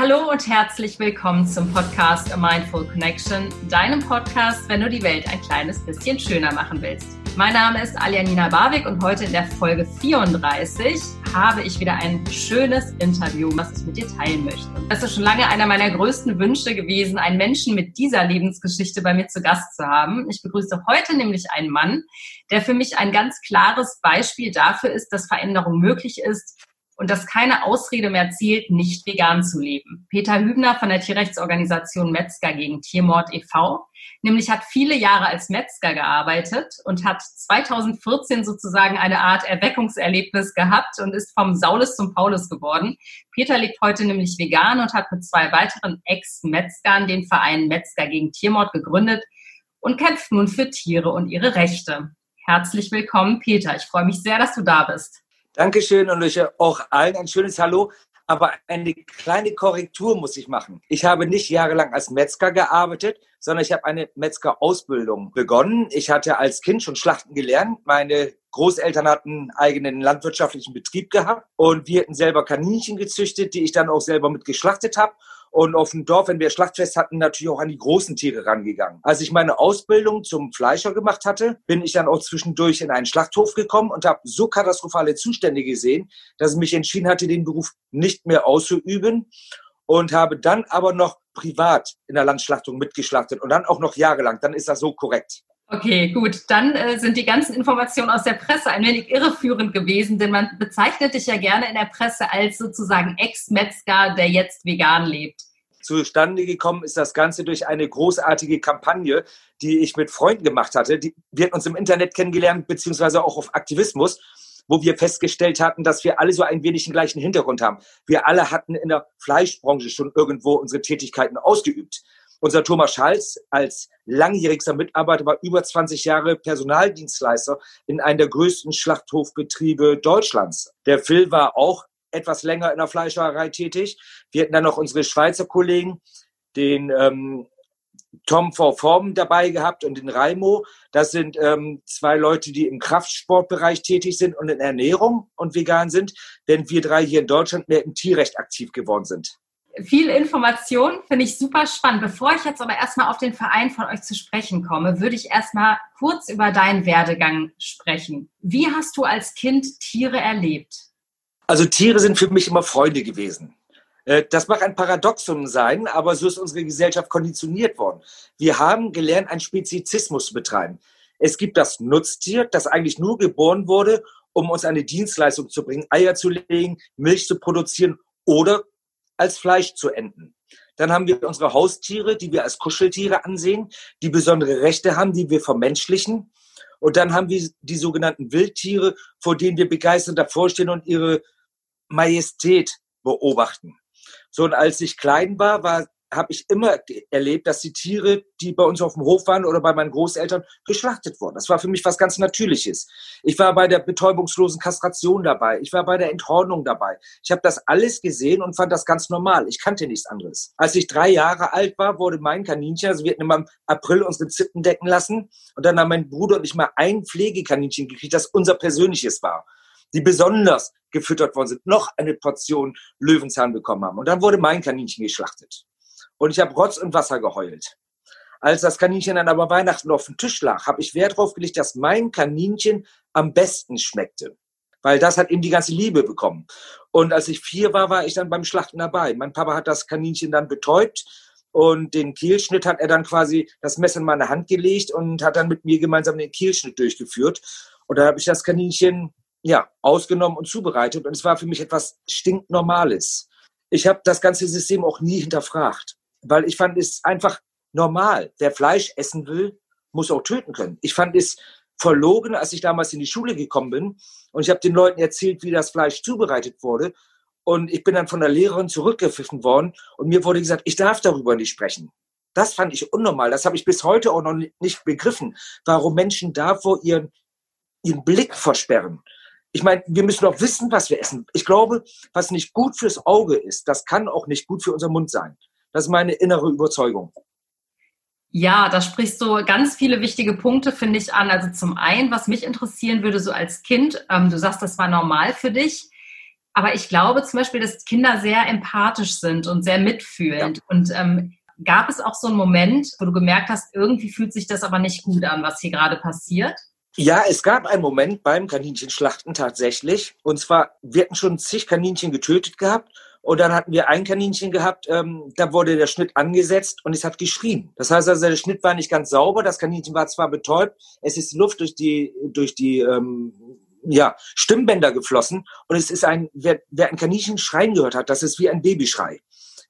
Hallo und herzlich willkommen zum Podcast A Mindful Connection, deinem Podcast, wenn du die Welt ein kleines bisschen schöner machen willst. Mein Name ist Aljanina Barwick und heute in der Folge 34 habe ich wieder ein schönes Interview, was ich mit dir teilen möchte. Es ist schon lange einer meiner größten Wünsche gewesen, einen Menschen mit dieser Lebensgeschichte bei mir zu Gast zu haben. Ich begrüße heute nämlich einen Mann, der für mich ein ganz klares Beispiel dafür ist, dass Veränderung möglich ist und dass keine Ausrede mehr zielt, nicht vegan zu leben. Peter Hübner von der Tierrechtsorganisation Metzger gegen Tiermord e.V. nämlich hat viele Jahre als Metzger gearbeitet und hat 2014 sozusagen eine Art Erweckungserlebnis gehabt und ist vom Saulus zum Paulus geworden. Peter lebt heute nämlich vegan und hat mit zwei weiteren Ex-Metzgern den Verein Metzger gegen Tiermord gegründet und kämpft nun für Tiere und ihre Rechte. Herzlich willkommen, Peter. Ich freue mich sehr, dass du da bist. Dankeschön und euch auch allen ein schönes Hallo. Aber eine kleine Korrektur muss ich machen. Ich habe nicht jahrelang als Metzger gearbeitet, sondern ich habe eine Metzger-Ausbildung begonnen. Ich hatte als Kind schon Schlachten gelernt. Meine Großeltern hatten einen eigenen landwirtschaftlichen Betrieb gehabt und wir hatten selber Kaninchen gezüchtet, die ich dann auch selber mit geschlachtet habe. Und auf dem Dorf, wenn wir Schlachtfest hatten, natürlich auch an die großen Tiere rangegangen. Als ich meine Ausbildung zum Fleischer gemacht hatte, bin ich dann auch zwischendurch in einen Schlachthof gekommen und habe so katastrophale Zustände gesehen, dass ich mich entschieden hatte, den Beruf nicht mehr auszuüben und habe dann aber noch privat in der Landschlachtung mitgeschlachtet und dann auch noch jahrelang. Dann ist das so korrekt. Okay, gut. Dann äh, sind die ganzen Informationen aus der Presse ein wenig irreführend gewesen, denn man bezeichnet dich ja gerne in der Presse als sozusagen Ex-Metzger, der jetzt vegan lebt. Zustande gekommen ist das Ganze durch eine großartige Kampagne, die ich mit Freunden gemacht hatte. Die, wir uns im Internet kennengelernt, beziehungsweise auch auf Aktivismus, wo wir festgestellt hatten, dass wir alle so ein wenig den gleichen Hintergrund haben. Wir alle hatten in der Fleischbranche schon irgendwo unsere Tätigkeiten ausgeübt. Unser Thomas Schalz als langjährigster Mitarbeiter war über 20 Jahre Personaldienstleister in einem der größten Schlachthofbetriebe Deutschlands. Der Phil war auch etwas länger in der Fleischerei tätig. Wir hatten dann noch unsere Schweizer Kollegen, den ähm, Tom V. Form dabei gehabt und den Raimo. Das sind ähm, zwei Leute, die im Kraftsportbereich tätig sind und in Ernährung und vegan sind, denn wir drei hier in Deutschland mehr im Tierrecht aktiv geworden sind viel Information, finde ich super spannend. Bevor ich jetzt aber erstmal auf den Verein von euch zu sprechen komme, würde ich erstmal kurz über deinen Werdegang sprechen. Wie hast du als Kind Tiere erlebt? Also Tiere sind für mich immer Freunde gewesen. Äh, das mag ein Paradoxum sein, aber so ist unsere Gesellschaft konditioniert worden. Wir haben gelernt, einen Spezizismus zu betreiben. Es gibt das Nutztier, das eigentlich nur geboren wurde, um uns eine Dienstleistung zu bringen, Eier zu legen, Milch zu produzieren oder als Fleisch zu enden. Dann haben wir unsere Haustiere, die wir als Kuscheltiere ansehen, die besondere Rechte haben, die wir vermenschlichen. Und dann haben wir die sogenannten Wildtiere, vor denen wir begeistert davor stehen und ihre Majestät beobachten. So, und als ich klein war, war habe ich immer erlebt, dass die Tiere, die bei uns auf dem Hof waren oder bei meinen Großeltern, geschlachtet wurden. Das war für mich was ganz Natürliches. Ich war bei der betäubungslosen Kastration dabei. Ich war bei der Enthornung dabei. Ich habe das alles gesehen und fand das ganz normal. Ich kannte nichts anderes. Als ich drei Jahre alt war, wurde mein Kaninchen, also wir hatten im April unsere Zippen decken lassen und dann haben mein Bruder und ich mal ein Pflegekaninchen gekriegt, das unser persönliches war die besonders gefüttert worden sind, noch eine Portion Löwenzahn bekommen haben. Und dann wurde mein Kaninchen geschlachtet und ich habe Rotz und Wasser geheult. Als das Kaninchen dann aber Weihnachten auf dem Tisch lag, habe ich Wert darauf gelegt, dass mein Kaninchen am besten schmeckte. Weil das hat ihm die ganze Liebe bekommen. Und als ich vier war, war ich dann beim Schlachten dabei. Mein Papa hat das Kaninchen dann betäubt und den Kehlschnitt hat er dann quasi das Messer in meine Hand gelegt und hat dann mit mir gemeinsam den Kehlschnitt durchgeführt. Und da habe ich das Kaninchen ja ausgenommen und zubereitet und es war für mich etwas stinknormales. Ich habe das ganze System auch nie hinterfragt weil ich fand es einfach normal. Wer Fleisch essen will, muss auch töten können. Ich fand es verlogen, als ich damals in die Schule gekommen bin und ich habe den Leuten erzählt, wie das Fleisch zubereitet wurde. Und ich bin dann von der Lehrerin zurückgepfiffen worden und mir wurde gesagt, ich darf darüber nicht sprechen. Das fand ich unnormal. Das habe ich bis heute auch noch nicht begriffen, warum Menschen davor ihren, ihren Blick versperren. Ich meine, wir müssen doch wissen, was wir essen. Ich glaube, was nicht gut fürs Auge ist, das kann auch nicht gut für unseren Mund sein. Das ist meine innere Überzeugung. Ja, da sprichst du ganz viele wichtige Punkte, finde ich, an. Also zum einen, was mich interessieren würde, so als Kind, ähm, du sagst, das war normal für dich. Aber ich glaube zum Beispiel, dass Kinder sehr empathisch sind und sehr mitfühlend. Ja. Und ähm, gab es auch so einen Moment, wo du gemerkt hast, irgendwie fühlt sich das aber nicht gut an, was hier gerade passiert? Ja, es gab einen Moment beim Kaninchenschlachten tatsächlich. Und zwar, wir hatten schon zig Kaninchen getötet gehabt. Und dann hatten wir ein Kaninchen gehabt, ähm, da wurde der Schnitt angesetzt und es hat geschrien. Das heißt also, der Schnitt war nicht ganz sauber, das Kaninchen war zwar betäubt, es ist Luft durch die, durch die ähm, ja, Stimmbänder geflossen und es ist ein, wer, wer ein Kaninchen schreien gehört hat, das ist wie ein Babyschrei.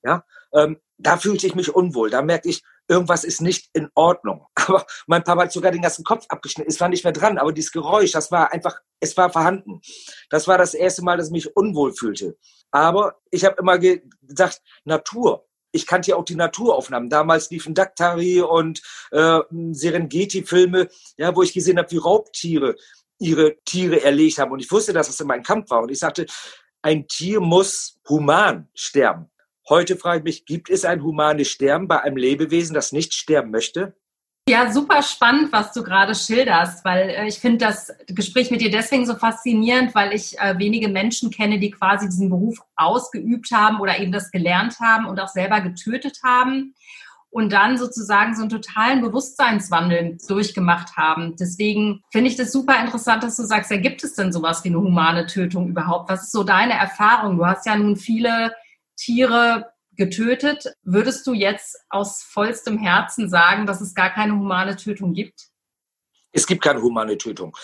Ja, ähm, da fühlte ich mich unwohl. Da merkte ich, irgendwas ist nicht in Ordnung. Aber mein Papa hat sogar den ganzen Kopf abgeschnitten. Es war nicht mehr dran, aber dieses Geräusch, das war einfach, es war vorhanden. Das war das erste Mal, dass ich mich unwohl fühlte. Aber ich habe immer gesagt, Natur. Ich kannte ja auch die Naturaufnahmen. Damals liefen Daktari und äh, Serengeti-Filme, ja, wo ich gesehen habe, wie Raubtiere ihre Tiere erlegt haben. Und ich wusste, dass es immer ein Kampf war. Und ich sagte, ein Tier muss human sterben. Heute frage ich mich, gibt es ein humanes Sterben bei einem Lebewesen, das nicht sterben möchte? Ja, super spannend, was du gerade schilderst, weil äh, ich finde das Gespräch mit dir deswegen so faszinierend, weil ich äh, wenige Menschen kenne, die quasi diesen Beruf ausgeübt haben oder eben das gelernt haben und auch selber getötet haben und dann sozusagen so einen totalen Bewusstseinswandel durchgemacht haben. Deswegen finde ich das super interessant, dass du sagst, ja, gibt es denn sowas wie eine humane Tötung überhaupt? Was ist so deine Erfahrung? Du hast ja nun viele Tiere getötet. Würdest du jetzt aus vollstem Herzen sagen, dass es gar keine humane Tötung gibt? Es gibt keine humane Tötung.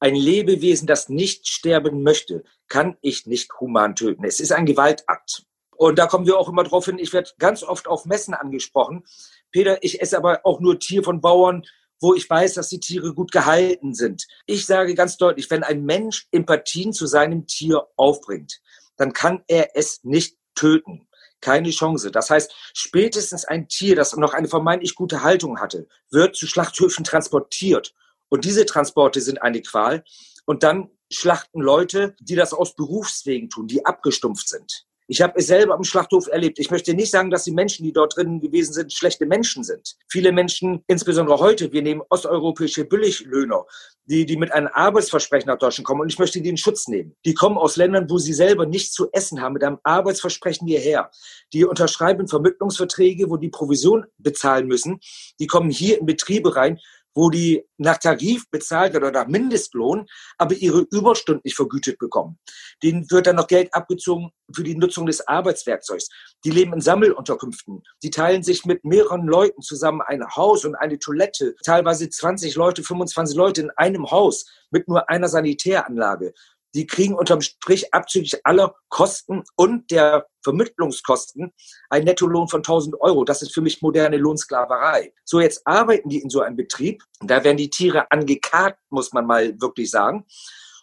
Ein Lebewesen, das nicht sterben möchte, kann ich nicht human töten. Es ist ein Gewaltakt. Und da kommen wir auch immer drauf hin. Ich werde ganz oft auf Messen angesprochen. Peter, ich esse aber auch nur Tier von Bauern, wo ich weiß, dass die Tiere gut gehalten sind. Ich sage ganz deutlich, wenn ein Mensch Empathien zu seinem Tier aufbringt, dann kann er es nicht töten. Keine Chance. Das heißt, spätestens ein Tier, das noch eine vermeintlich gute Haltung hatte, wird zu Schlachthöfen transportiert. Und diese Transporte sind eine Qual. Und dann schlachten Leute, die das aus Berufswegen tun, die abgestumpft sind. Ich habe es selber am Schlachthof erlebt. Ich möchte nicht sagen, dass die Menschen, die dort drinnen gewesen sind, schlechte Menschen sind. Viele Menschen, insbesondere heute, wir nehmen osteuropäische Billiglöhner, die, die mit einem Arbeitsversprechen nach Deutschland kommen und ich möchte die in Schutz nehmen. Die kommen aus Ländern, wo sie selber nichts zu essen haben, mit einem Arbeitsversprechen hierher. Die unterschreiben Vermittlungsverträge, wo die Provision bezahlen müssen. Die kommen hier in Betriebe rein, wo die nach Tarif bezahlt oder nach Mindestlohn, aber ihre Überstunden nicht vergütet bekommen. Denen wird dann noch Geld abgezogen für die Nutzung des Arbeitswerkzeugs. Die leben in Sammelunterkünften. Die teilen sich mit mehreren Leuten zusammen ein Haus und eine Toilette. Teilweise 20 Leute, 25 Leute in einem Haus mit nur einer Sanitäranlage die kriegen unterm Strich abzüglich aller Kosten und der Vermittlungskosten einen Nettolohn von 1000 Euro. Das ist für mich moderne Lohnsklaverei. So, jetzt arbeiten die in so einem Betrieb. Da werden die Tiere angekarrt, muss man mal wirklich sagen.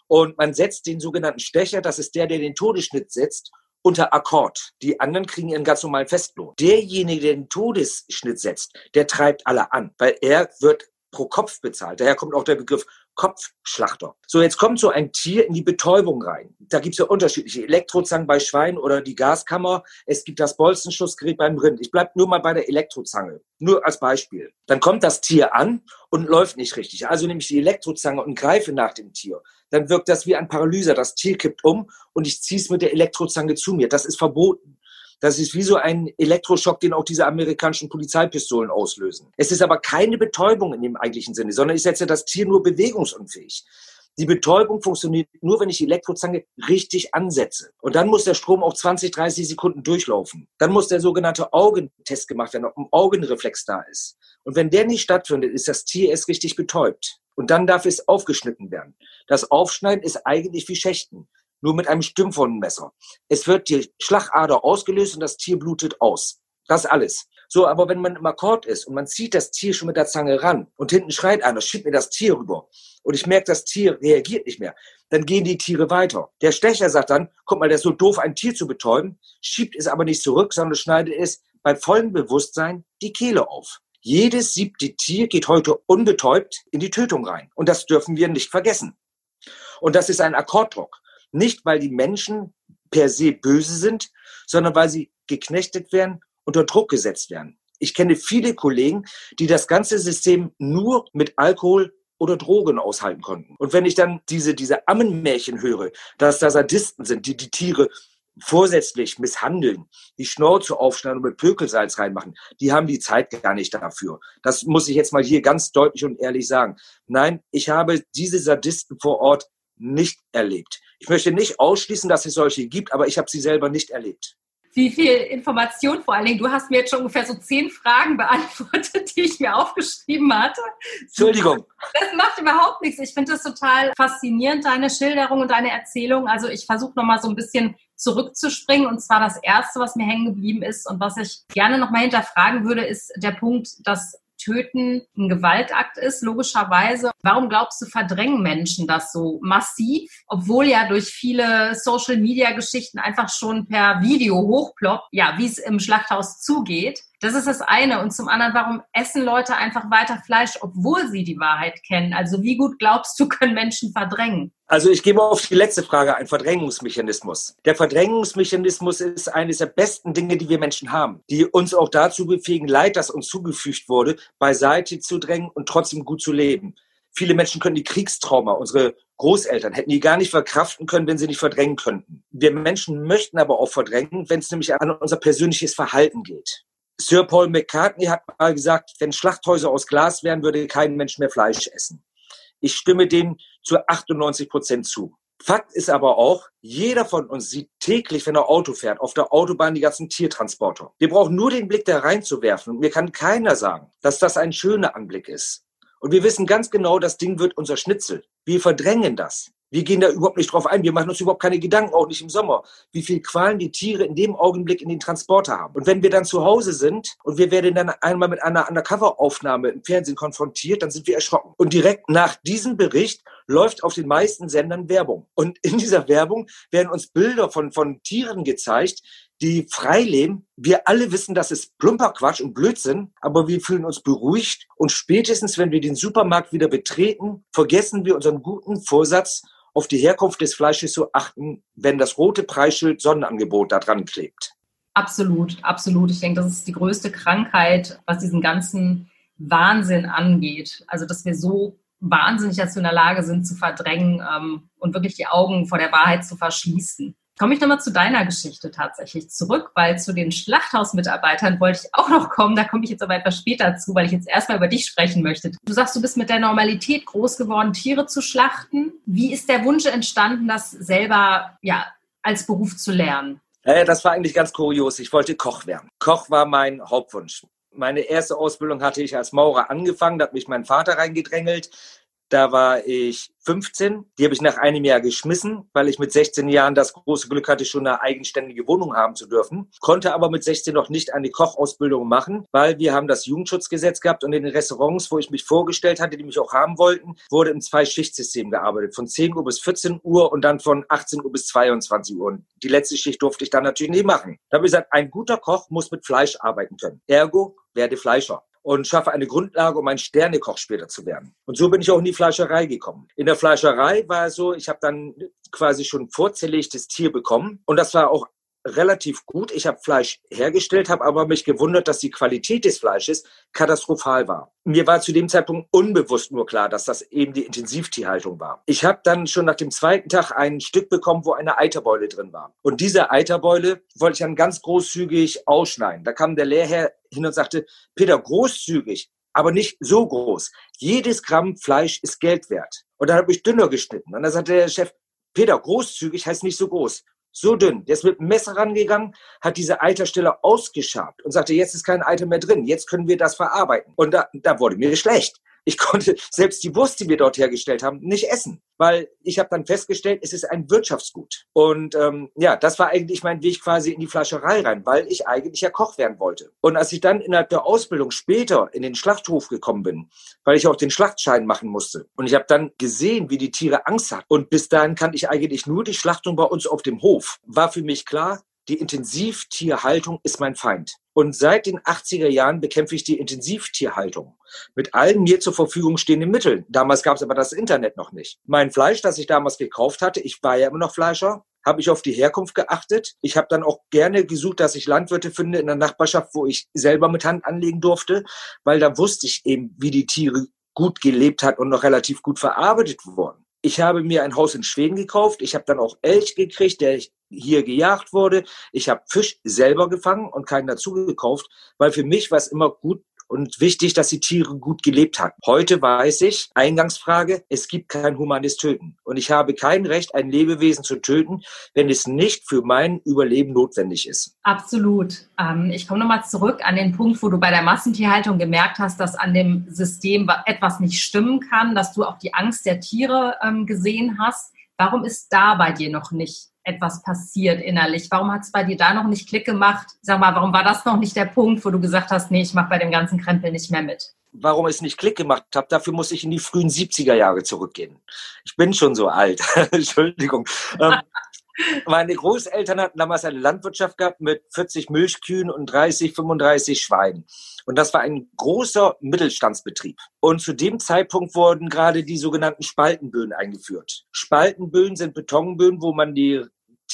Und man setzt den sogenannten Stecher, das ist der, der den Todesschnitt setzt, unter Akkord. Die anderen kriegen ihren ganz normalen Festlohn. Derjenige, der den Todesschnitt setzt, der treibt alle an, weil er wird pro Kopf bezahlt. Daher kommt auch der Begriff Kopfschlachter. So, jetzt kommt so ein Tier in die Betäubung rein. Da gibt es ja unterschiedliche Elektrozangen bei Schweinen oder die Gaskammer. Es gibt das Bolzenschussgerät beim Rind. Ich bleibe nur mal bei der Elektrozange. Nur als Beispiel. Dann kommt das Tier an und läuft nicht richtig. Also nehme ich die Elektrozange und greife nach dem Tier. Dann wirkt das wie ein Paralyser. Das Tier kippt um und ich ziehe es mit der Elektrozange zu mir. Das ist verboten. Das ist wie so ein Elektroschock, den auch diese amerikanischen Polizeipistolen auslösen. Es ist aber keine Betäubung in dem eigentlichen Sinne, sondern ich setze das Tier nur bewegungsunfähig. Die Betäubung funktioniert nur, wenn ich die Elektrozange richtig ansetze. Und dann muss der Strom auch 20, 30 Sekunden durchlaufen. Dann muss der sogenannte Augentest gemacht werden, ob ein Augenreflex da ist. Und wenn der nicht stattfindet, ist das Tier erst richtig betäubt. Und dann darf es aufgeschnitten werden. Das Aufschneiden ist eigentlich wie Schächten nur mit einem Stimmwundenmesser. Es wird die Schlagader ausgelöst und das Tier blutet aus. Das alles. So, aber wenn man im Akkord ist und man zieht das Tier schon mit der Zange ran und hinten schreit einer, schiebt mir das Tier rüber und ich merke, das Tier reagiert nicht mehr, dann gehen die Tiere weiter. Der Stecher sagt dann, guck mal, der ist so doof, ein Tier zu betäuben, schiebt es aber nicht zurück, sondern schneidet es bei vollem Bewusstsein die Kehle auf. Jedes siebte Tier geht heute unbetäubt in die Tötung rein. Und das dürfen wir nicht vergessen. Und das ist ein Akkorddruck. Nicht, weil die Menschen per se böse sind, sondern weil sie geknechtet werden, unter Druck gesetzt werden. Ich kenne viele Kollegen, die das ganze System nur mit Alkohol oder Drogen aushalten konnten. Und wenn ich dann diese, diese Ammenmärchen höre, dass da Sadisten sind, die die Tiere vorsätzlich misshandeln, die Schnauze aufschneiden und mit Pökelsalz reinmachen, die haben die Zeit gar nicht dafür. Das muss ich jetzt mal hier ganz deutlich und ehrlich sagen. Nein, ich habe diese Sadisten vor Ort nicht erlebt. Ich möchte nicht ausschließen, dass es solche gibt, aber ich habe sie selber nicht erlebt wie viel Information vor allen Dingen. Du hast mir jetzt schon ungefähr so zehn Fragen beantwortet, die ich mir aufgeschrieben hatte. Entschuldigung. Das macht überhaupt nichts. Ich finde das total faszinierend, deine Schilderung und deine Erzählung. Also ich versuche nochmal so ein bisschen zurückzuspringen. Und zwar das Erste, was mir hängen geblieben ist und was ich gerne nochmal hinterfragen würde, ist der Punkt, dass Töten ein Gewaltakt ist, logischerweise. Warum glaubst du, verdrängen Menschen das so massiv, obwohl ja durch viele Social-Media-Geschichten einfach schon per Video hochploppt, ja, wie es im Schlachthaus zugeht? Das ist das eine. Und zum anderen, warum essen Leute einfach weiter Fleisch, obwohl sie die Wahrheit kennen? Also wie gut glaubst du, können Menschen verdrängen? Also ich gebe auf die letzte Frage ein Verdrängungsmechanismus. Der Verdrängungsmechanismus ist eines der besten Dinge, die wir Menschen haben, die uns auch dazu befähigen, Leid, das uns zugefügt wurde, beiseite zu drängen und trotzdem gut zu leben. Viele Menschen können die Kriegstrauma, unsere Großeltern hätten die gar nicht verkraften können, wenn sie nicht verdrängen könnten. Wir Menschen möchten aber auch verdrängen, wenn es nämlich an unser persönliches Verhalten geht. Sir Paul McCartney hat mal gesagt, wenn Schlachthäuser aus Glas wären, würde kein Mensch mehr Fleisch essen. Ich stimme dem zu 98 Prozent zu. Fakt ist aber auch, jeder von uns sieht täglich, wenn er Auto fährt, auf der Autobahn die ganzen Tiertransporter. Wir brauchen nur den Blick da reinzuwerfen und mir kann keiner sagen, dass das ein schöner Anblick ist. Und wir wissen ganz genau, das Ding wird unser Schnitzel. Wir verdrängen das. Wir gehen da überhaupt nicht drauf ein. Wir machen uns überhaupt keine Gedanken, auch nicht im Sommer, wie viel Qualen die Tiere in dem Augenblick in den Transporter haben. Und wenn wir dann zu Hause sind und wir werden dann einmal mit einer Undercover-Aufnahme im Fernsehen konfrontiert, dann sind wir erschrocken. Und direkt nach diesem Bericht läuft auf den meisten Sendern Werbung. Und in dieser Werbung werden uns Bilder von, von Tieren gezeigt, die frei leben. Wir alle wissen, das ist plumper Quatsch und Blödsinn, aber wir fühlen uns beruhigt und spätestens, wenn wir den Supermarkt wieder betreten, vergessen wir unseren guten Vorsatz, auf die Herkunft des Fleisches zu achten, wenn das rote Preisschild Sonnenangebot da dran klebt. Absolut, absolut. Ich denke, das ist die größte Krankheit, was diesen ganzen Wahnsinn angeht. Also, dass wir so wahnsinnig dazu in der Lage sind, zu verdrängen ähm, und wirklich die Augen vor der Wahrheit zu verschließen. Komme ich nochmal zu deiner Geschichte tatsächlich zurück, weil zu den Schlachthausmitarbeitern wollte ich auch noch kommen. Da komme ich jetzt aber etwas später zu, weil ich jetzt erstmal über dich sprechen möchte. Du sagst, du bist mit der Normalität groß geworden, Tiere zu schlachten. Wie ist der Wunsch entstanden, das selber ja, als Beruf zu lernen? Das war eigentlich ganz kurios. Ich wollte Koch werden. Koch war mein Hauptwunsch. Meine erste Ausbildung hatte ich als Maurer angefangen, da hat mich mein Vater reingedrängelt. Da war ich 15. Die habe ich nach einem Jahr geschmissen, weil ich mit 16 Jahren das große Glück hatte, schon eine eigenständige Wohnung haben zu dürfen. Konnte aber mit 16 noch nicht eine Kochausbildung machen, weil wir haben das Jugendschutzgesetz gehabt und in den Restaurants, wo ich mich vorgestellt hatte, die mich auch haben wollten, wurde im Zwei-Schicht-System gearbeitet. Von 10 Uhr bis 14 Uhr und dann von 18 Uhr bis 22 Uhr. Und die letzte Schicht durfte ich dann natürlich nicht machen. Da habe ich gesagt, ein guter Koch muss mit Fleisch arbeiten können. Ergo werde Fleischer und schaffe eine Grundlage, um ein Sternekoch später zu werden. Und so bin ich auch in die Fleischerei gekommen. In der Fleischerei war es so, ich habe dann quasi schon vorzerlegtes Tier bekommen und das war auch relativ gut. Ich habe Fleisch hergestellt, habe aber mich gewundert, dass die Qualität des Fleisches katastrophal war. Mir war zu dem Zeitpunkt unbewusst nur klar, dass das eben die Intensivtierhaltung war. Ich habe dann schon nach dem zweiten Tag ein Stück bekommen, wo eine Eiterbeule drin war. Und diese Eiterbeule wollte ich dann ganz großzügig ausschneiden. Da kam der Lehrherr hin und sagte, Peter, großzügig, aber nicht so groß. Jedes Gramm Fleisch ist Geld wert. Und dann habe ich dünner geschnitten. Und dann sagte der Chef, Peter, großzügig heißt nicht so groß so dünn. Der ist mit dem Messer rangegangen, hat diese Eiterstelle ausgeschabt und sagte, jetzt ist kein Eiter mehr drin, jetzt können wir das verarbeiten. Und da, da wurde mir schlecht ich konnte selbst die Wurst, die wir dort hergestellt haben, nicht essen, weil ich habe dann festgestellt, es ist ein Wirtschaftsgut. Und ähm, ja, das war eigentlich mein Weg quasi in die Fleischerei rein, weil ich eigentlich ja Koch werden wollte. Und als ich dann innerhalb der Ausbildung später in den Schlachthof gekommen bin, weil ich auch den Schlachtschein machen musste, und ich habe dann gesehen, wie die Tiere Angst hatten. Und bis dahin kannte ich eigentlich nur die Schlachtung bei uns auf dem Hof. War für mich klar, die Intensivtierhaltung ist mein Feind. Und seit den 80er Jahren bekämpfe ich die Intensivtierhaltung mit allen mir zur Verfügung stehenden Mitteln. Damals gab es aber das Internet noch nicht. Mein Fleisch, das ich damals gekauft hatte, ich war ja immer noch Fleischer, habe ich auf die Herkunft geachtet. Ich habe dann auch gerne gesucht, dass ich Landwirte finde in der Nachbarschaft, wo ich selber mit Hand anlegen durfte, weil da wusste ich eben, wie die Tiere gut gelebt hat und noch relativ gut verarbeitet worden. Ich habe mir ein Haus in Schweden gekauft. Ich habe dann auch Elch gekriegt, der hier gejagt wurde. Ich habe Fisch selber gefangen und keinen dazu gekauft, weil für mich war es immer gut, und wichtig, dass die Tiere gut gelebt haben. Heute weiß ich, Eingangsfrage, es gibt kein humanes Töten. Und ich habe kein Recht, ein Lebewesen zu töten, wenn es nicht für mein Überleben notwendig ist. Absolut. Ähm, ich komme nochmal zurück an den Punkt, wo du bei der Massentierhaltung gemerkt hast, dass an dem System etwas nicht stimmen kann, dass du auch die Angst der Tiere ähm, gesehen hast. Warum ist da bei dir noch nicht etwas passiert innerlich? Warum hat es bei dir da noch nicht Klick gemacht? Sag mal, warum war das noch nicht der Punkt, wo du gesagt hast, nee, ich mache bei dem ganzen Krempel nicht mehr mit? Warum es nicht Klick gemacht hat, dafür muss ich in die frühen 70er Jahre zurückgehen. Ich bin schon so alt. Entschuldigung. Ähm, meine Großeltern hatten damals eine Landwirtschaft gehabt mit 40 Milchkühen und 30, 35 Schweinen. Und das war ein großer Mittelstandsbetrieb. Und zu dem Zeitpunkt wurden gerade die sogenannten Spaltenböden eingeführt. Spaltenböden sind Betonböden, wo man die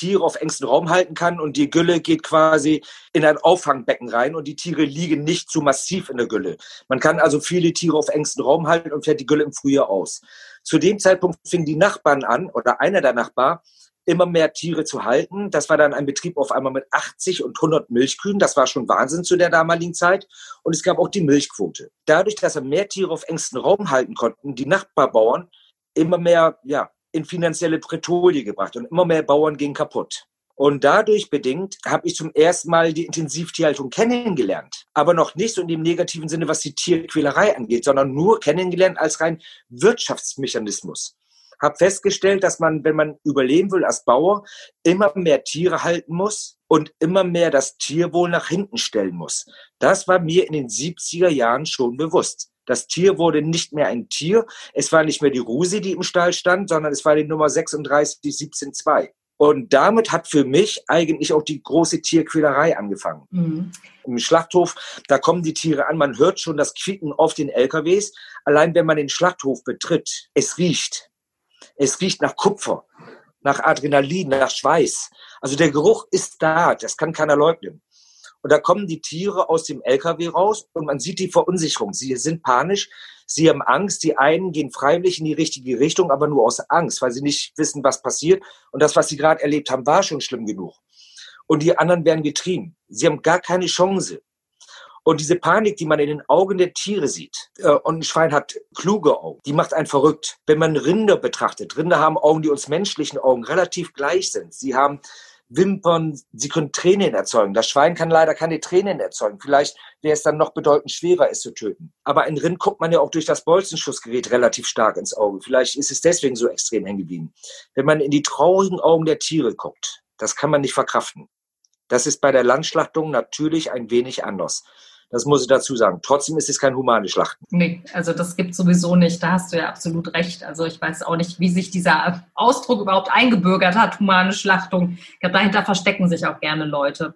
Tiere auf engstem Raum halten kann und die Gülle geht quasi in ein Auffangbecken rein und die Tiere liegen nicht zu massiv in der Gülle. Man kann also viele Tiere auf engstem Raum halten und fährt die Gülle im Frühjahr aus. Zu dem Zeitpunkt fingen die Nachbarn an oder einer der Nachbarn immer mehr Tiere zu halten. Das war dann ein Betrieb auf einmal mit 80 und 100 Milchkühen. Das war schon Wahnsinn zu der damaligen Zeit. Und es gab auch die Milchquote. Dadurch, dass er mehr Tiere auf engstem Raum halten konnten, die Nachbarbauern immer mehr, ja, in finanzielle Bretouille gebracht und immer mehr Bauern gingen kaputt. Und dadurch bedingt habe ich zum ersten Mal die Intensivtierhaltung kennengelernt. Aber noch nicht so in dem negativen Sinne, was die Tierquälerei angeht, sondern nur kennengelernt als rein Wirtschaftsmechanismus habe festgestellt, dass man, wenn man überleben will als Bauer, immer mehr Tiere halten muss und immer mehr das Tierwohl nach hinten stellen muss. Das war mir in den 70er Jahren schon bewusst. Das Tier wurde nicht mehr ein Tier. Es war nicht mehr die Rusi, die im Stall stand, sondern es war die Nummer 36, 17.2. Und damit hat für mich eigentlich auch die große Tierquälerei angefangen. Mhm. Im Schlachthof, da kommen die Tiere an, man hört schon das Quieken auf den LKWs. Allein wenn man den Schlachthof betritt, es riecht. Es riecht nach Kupfer, nach Adrenalin, nach Schweiß. Also der Geruch ist da, das kann keiner leugnen. Und da kommen die Tiere aus dem LKW raus und man sieht die Verunsicherung. Sie sind panisch, sie haben Angst. Die einen gehen freiwillig in die richtige Richtung, aber nur aus Angst, weil sie nicht wissen, was passiert. Und das, was sie gerade erlebt haben, war schon schlimm genug. Und die anderen werden getrieben. Sie haben gar keine Chance. Und diese Panik, die man in den Augen der Tiere sieht, äh, und ein Schwein hat kluge Augen, die macht einen verrückt. Wenn man Rinder betrachtet, Rinder haben Augen, die uns menschlichen Augen relativ gleich sind. Sie haben Wimpern, sie können Tränen erzeugen. Das Schwein kann leider keine Tränen erzeugen. Vielleicht wäre es dann noch bedeutend schwerer, es zu töten. Aber ein Rind guckt man ja auch durch das Bolzenschussgerät relativ stark ins Auge. Vielleicht ist es deswegen so extrem hängen geblieben. Wenn man in die traurigen Augen der Tiere guckt, das kann man nicht verkraften. Das ist bei der Landschlachtung natürlich ein wenig anders. Das muss ich dazu sagen. Trotzdem ist es kein humane Schlachten. Nee, also das gibt sowieso nicht. Da hast du ja absolut recht. Also ich weiß auch nicht, wie sich dieser Ausdruck überhaupt eingebürgert hat, humane Schlachtung. Ich glaube, dahinter verstecken sich auch gerne Leute,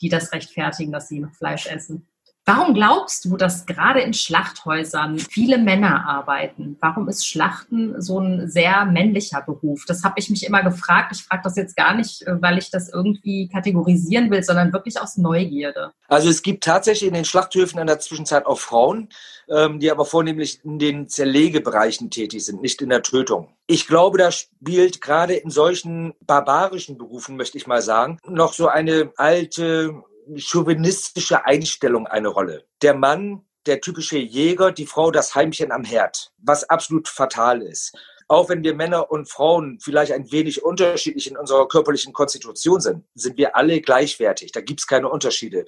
die das rechtfertigen, dass sie noch Fleisch essen. Warum glaubst du, dass gerade in Schlachthäusern viele Männer arbeiten? Warum ist Schlachten so ein sehr männlicher Beruf? Das habe ich mich immer gefragt. Ich frage das jetzt gar nicht, äh, weil ich das irgendwie kategorisieren will, sondern wirklich aus Neugierde. Also es gibt tatsächlich in den Schlachthöfen in der Zwischenzeit auch Frauen, ähm, die aber vornehmlich in den Zerlegebereichen tätig sind, nicht in der Tötung. Ich glaube, da spielt gerade in solchen barbarischen Berufen, möchte ich mal sagen, noch so eine alte chauvinistische Einstellung eine Rolle. Der Mann, der typische Jäger, die Frau, das Heimchen am Herd, was absolut fatal ist. Auch wenn wir Männer und Frauen vielleicht ein wenig unterschiedlich in unserer körperlichen Konstitution sind, sind wir alle gleichwertig. Da gibt es keine Unterschiede.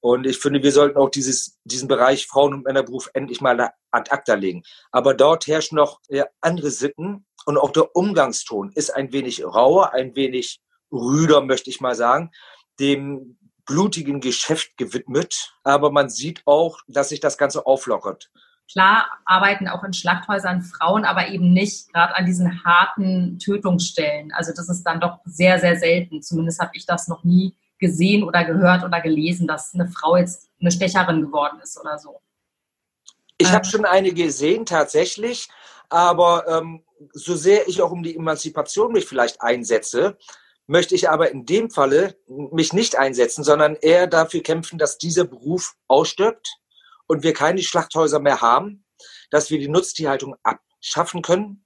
Und ich finde, wir sollten auch dieses, diesen Bereich Frauen- und Männerberuf endlich mal ad acta legen. Aber dort herrschen noch äh, andere Sitten und auch der Umgangston ist ein wenig rauer, ein wenig rüder, möchte ich mal sagen. Dem blutigen Geschäft gewidmet. Aber man sieht auch, dass sich das Ganze auflockert. Klar arbeiten auch in Schlachthäusern Frauen, aber eben nicht gerade an diesen harten Tötungsstellen. Also das ist dann doch sehr, sehr selten. Zumindest habe ich das noch nie gesehen oder gehört oder gelesen, dass eine Frau jetzt eine Stecherin geworden ist oder so. Ich habe ähm. schon eine gesehen, tatsächlich. Aber ähm, so sehr ich auch um die Emanzipation mich vielleicht einsetze, möchte ich aber in dem Falle mich nicht einsetzen, sondern eher dafür kämpfen, dass dieser Beruf ausstirbt und wir keine Schlachthäuser mehr haben, dass wir die Nutztierhaltung abschaffen können.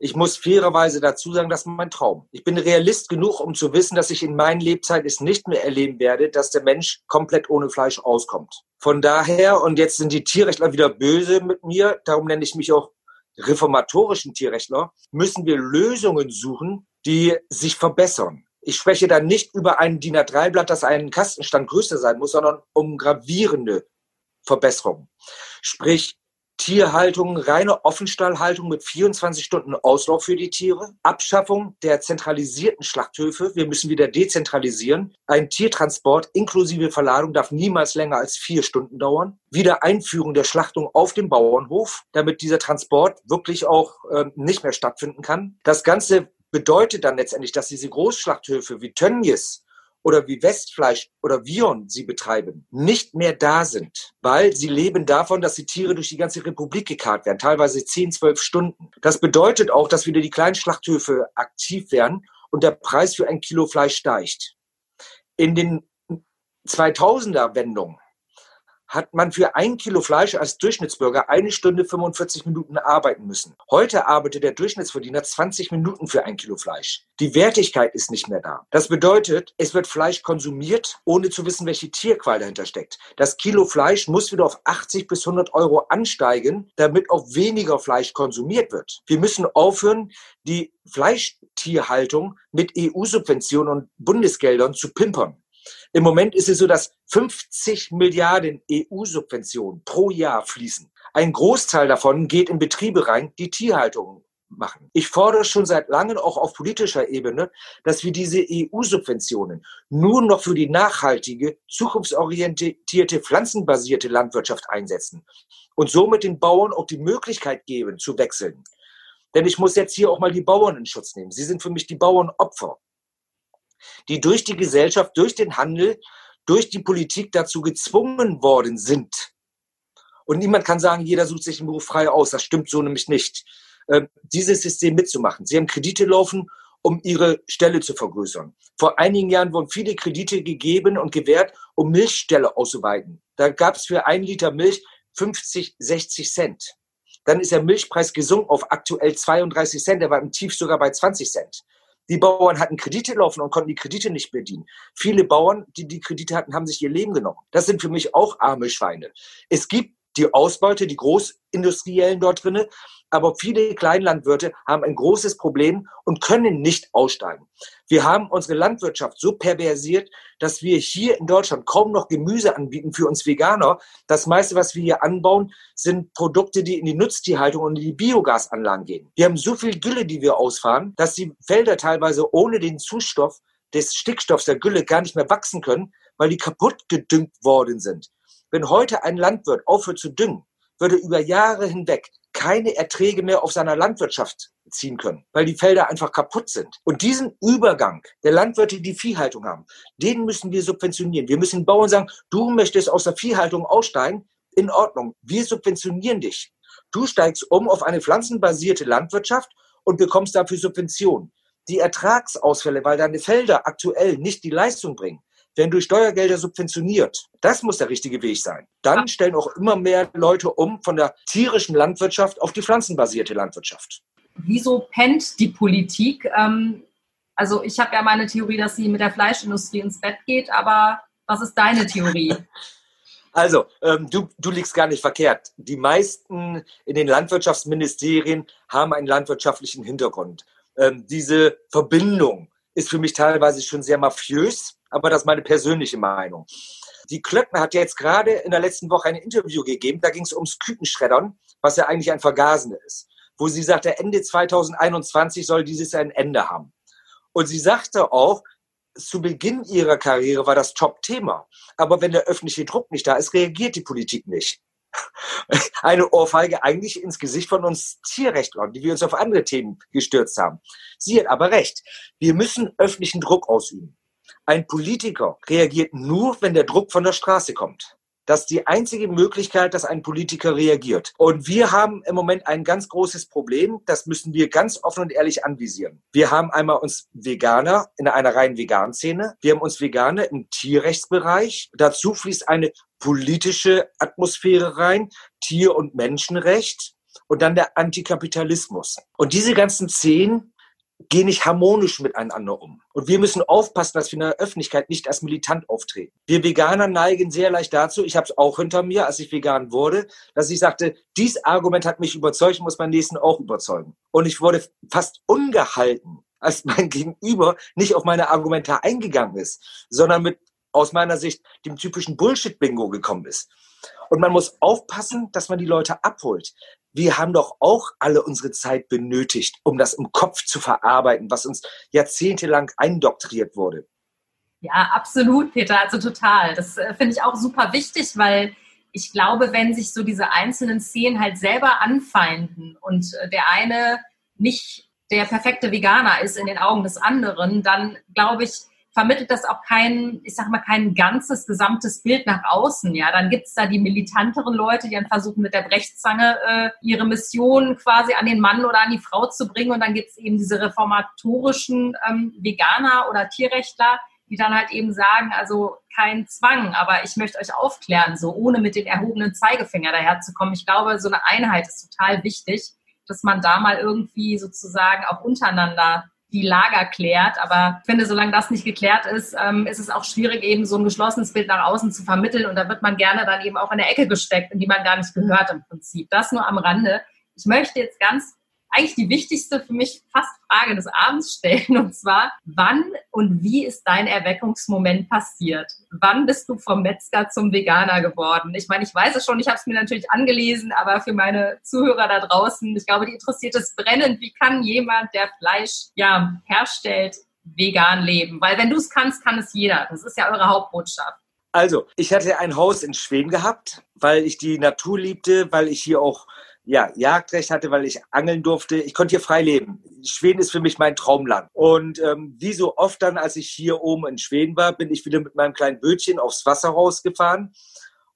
Ich muss fairerweise dazu sagen, das ist mein Traum. Ich bin Realist genug, um zu wissen, dass ich in meinen Lebzeit es nicht mehr erleben werde, dass der Mensch komplett ohne Fleisch auskommt. Von daher, und jetzt sind die Tierrechtler wieder böse mit mir, darum nenne ich mich auch reformatorischen Tierrechtler, müssen wir Lösungen suchen, die sich verbessern. Ich spreche da nicht über ein DIN A3-Blatt, das einen Kastenstand größer sein muss, sondern um gravierende Verbesserungen. Sprich, Tierhaltung, reine Offenstallhaltung mit 24 Stunden Auslauf für die Tiere, Abschaffung der zentralisierten Schlachthöfe, wir müssen wieder dezentralisieren, ein Tiertransport inklusive Verladung darf niemals länger als vier Stunden dauern, wieder Einführung der Schlachtung auf dem Bauernhof, damit dieser Transport wirklich auch äh, nicht mehr stattfinden kann. Das Ganze bedeutet dann letztendlich, dass diese Großschlachthöfe wie Tönnies oder wie Westfleisch oder Vion sie betreiben, nicht mehr da sind, weil sie leben davon, dass die Tiere durch die ganze Republik gekarrt werden, teilweise 10, 12 Stunden. Das bedeutet auch, dass wieder die kleinen Schlachthöfe aktiv werden und der Preis für ein Kilo Fleisch steigt. In den 2000er Wendungen hat man für ein Kilo Fleisch als Durchschnittsbürger eine Stunde 45 Minuten arbeiten müssen. Heute arbeitet der Durchschnittsverdiener 20 Minuten für ein Kilo Fleisch. Die Wertigkeit ist nicht mehr da. Das bedeutet, es wird Fleisch konsumiert, ohne zu wissen, welche Tierqual dahinter steckt. Das Kilo Fleisch muss wieder auf 80 bis 100 Euro ansteigen, damit auch weniger Fleisch konsumiert wird. Wir müssen aufhören, die Fleischtierhaltung mit EU-Subventionen und Bundesgeldern zu pimpern. Im Moment ist es so, dass 50 Milliarden EU-Subventionen pro Jahr fließen. Ein Großteil davon geht in Betriebe rein, die Tierhaltung machen. Ich fordere schon seit langem auch auf politischer Ebene, dass wir diese EU-Subventionen nur noch für die nachhaltige, zukunftsorientierte, pflanzenbasierte Landwirtschaft einsetzen und somit den Bauern auch die Möglichkeit geben, zu wechseln. Denn ich muss jetzt hier auch mal die Bauern in Schutz nehmen. Sie sind für mich die Bauernopfer die durch die Gesellschaft, durch den Handel, durch die Politik dazu gezwungen worden sind. Und niemand kann sagen, jeder sucht sich den Beruf frei aus. Das stimmt so nämlich nicht. Äh, dieses System mitzumachen. Sie haben Kredite laufen, um ihre Stelle zu vergrößern. Vor einigen Jahren wurden viele Kredite gegeben und gewährt, um Milchställe auszuweiten. Da gab es für ein Liter Milch 50, 60 Cent. Dann ist der Milchpreis gesunken auf aktuell 32 Cent. Er war im Tief sogar bei 20 Cent. Die Bauern hatten Kredite laufen und konnten die Kredite nicht bedienen. Viele Bauern, die die Kredite hatten, haben sich ihr Leben genommen. Das sind für mich auch arme Schweine. Es gibt die Ausbeute, die Großindustriellen dort drinnen, aber viele Kleinlandwirte haben ein großes Problem und können nicht aussteigen. Wir haben unsere Landwirtschaft so perversiert, dass wir hier in Deutschland kaum noch Gemüse anbieten für uns Veganer. Das meiste, was wir hier anbauen, sind Produkte, die in die Nutztierhaltung und in die Biogasanlagen gehen. Wir haben so viel Gülle, die wir ausfahren, dass die Felder teilweise ohne den Zustoff des Stickstoffs der Gülle gar nicht mehr wachsen können, weil die kaputt gedüngt worden sind. Wenn heute ein Landwirt aufhört zu düngen, würde über Jahre hinweg keine Erträge mehr auf seiner Landwirtschaft ziehen können, weil die Felder einfach kaputt sind. Und diesen Übergang der Landwirte, die Viehhaltung haben, den müssen wir subventionieren. Wir müssen Bauern sagen, du möchtest aus der Viehhaltung aussteigen, in Ordnung, wir subventionieren dich. Du steigst um auf eine pflanzenbasierte Landwirtschaft und bekommst dafür Subventionen. Die Ertragsausfälle, weil deine Felder aktuell nicht die Leistung bringen, werden durch Steuergelder subventioniert. Das muss der richtige Weg sein. Dann stellen auch immer mehr Leute um von der tierischen Landwirtschaft auf die pflanzenbasierte Landwirtschaft. Wieso pennt die Politik? Ähm, also ich habe ja meine Theorie, dass sie mit der Fleischindustrie ins Bett geht, aber was ist deine Theorie? Also, ähm, du, du liegst gar nicht verkehrt. Die meisten in den Landwirtschaftsministerien haben einen landwirtschaftlichen Hintergrund. Ähm, diese Verbindung ist für mich teilweise schon sehr mafiös aber das ist meine persönliche Meinung. Die Klöckner hat jetzt gerade in der letzten Woche ein Interview gegeben, da ging es ums Kükenschreddern, was ja eigentlich ein Vergasen ist, wo sie sagte, Ende 2021 soll dieses ein Ende haben. Und sie sagte auch, zu Beginn ihrer Karriere war das Top-Thema. Aber wenn der öffentliche Druck nicht da ist, reagiert die Politik nicht. Eine Ohrfeige eigentlich ins Gesicht von uns Tierrechtlern, die wir uns auf andere Themen gestürzt haben. Sie hat aber recht. Wir müssen öffentlichen Druck ausüben. Ein Politiker reagiert nur, wenn der Druck von der Straße kommt. Das ist die einzige Möglichkeit, dass ein Politiker reagiert. Und wir haben im Moment ein ganz großes Problem. Das müssen wir ganz offen und ehrlich anvisieren. Wir haben einmal uns Veganer in einer reinen Vegan-Szene. Wir haben uns Veganer im Tierrechtsbereich. Dazu fließt eine politische Atmosphäre rein, Tier- und Menschenrecht und dann der Antikapitalismus. Und diese ganzen Szenen gehen nicht harmonisch miteinander um. Und wir müssen aufpassen, dass wir in der Öffentlichkeit nicht als militant auftreten. Wir Veganer neigen sehr leicht dazu, ich habe es auch hinter mir, als ich vegan wurde, dass ich sagte, dies Argument hat mich überzeugt, muss mein Nächsten auch überzeugen. Und ich wurde fast ungehalten, als mein Gegenüber nicht auf meine Argumente eingegangen ist, sondern mit aus meiner Sicht dem typischen Bullshit-Bingo gekommen ist. Und man muss aufpassen, dass man die Leute abholt wir haben doch auch alle unsere Zeit benötigt, um das im Kopf zu verarbeiten, was uns jahrzehntelang eindoktriert wurde. Ja, absolut, Peter, also total. Das äh, finde ich auch super wichtig, weil ich glaube, wenn sich so diese einzelnen Szenen halt selber anfeinden und äh, der eine nicht der perfekte Veganer ist in den Augen des anderen, dann glaube ich, vermittelt das auch kein, ich sag mal, kein ganzes, gesamtes Bild nach außen. Ja, dann gibt's da die militanteren Leute, die dann versuchen, mit der Brechzange äh, ihre Mission quasi an den Mann oder an die Frau zu bringen. Und dann gibt's eben diese reformatorischen ähm, Veganer oder Tierrechtler, die dann halt eben sagen, also kein Zwang, aber ich möchte euch aufklären, so ohne mit den erhobenen Zeigefinger daherzukommen. Ich glaube, so eine Einheit ist total wichtig, dass man da mal irgendwie sozusagen auch untereinander die Lager klärt. Aber ich finde, solange das nicht geklärt ist, ähm, ist es auch schwierig, eben so ein geschlossenes Bild nach außen zu vermitteln. Und da wird man gerne dann eben auch in der Ecke gesteckt, in die man gar nicht gehört im Prinzip. Das nur am Rande. Ich möchte jetzt ganz eigentlich die wichtigste für mich fast Frage des Abends stellen. Und zwar, wann und wie ist dein Erweckungsmoment passiert? Wann bist du vom Metzger zum Veganer geworden? Ich meine, ich weiß es schon, ich habe es mir natürlich angelesen, aber für meine Zuhörer da draußen, ich glaube, die interessiert es brennend. Wie kann jemand, der Fleisch ja, herstellt, vegan leben? Weil wenn du es kannst, kann es jeder. Das ist ja eure Hauptbotschaft. Also, ich hatte ein Haus in Schweden gehabt, weil ich die Natur liebte, weil ich hier auch ja, Jagdrecht hatte, weil ich angeln durfte. Ich konnte hier frei leben. Schweden ist für mich mein Traumland. Und ähm, wie so oft dann, als ich hier oben in Schweden war, bin ich wieder mit meinem kleinen Bötchen aufs Wasser rausgefahren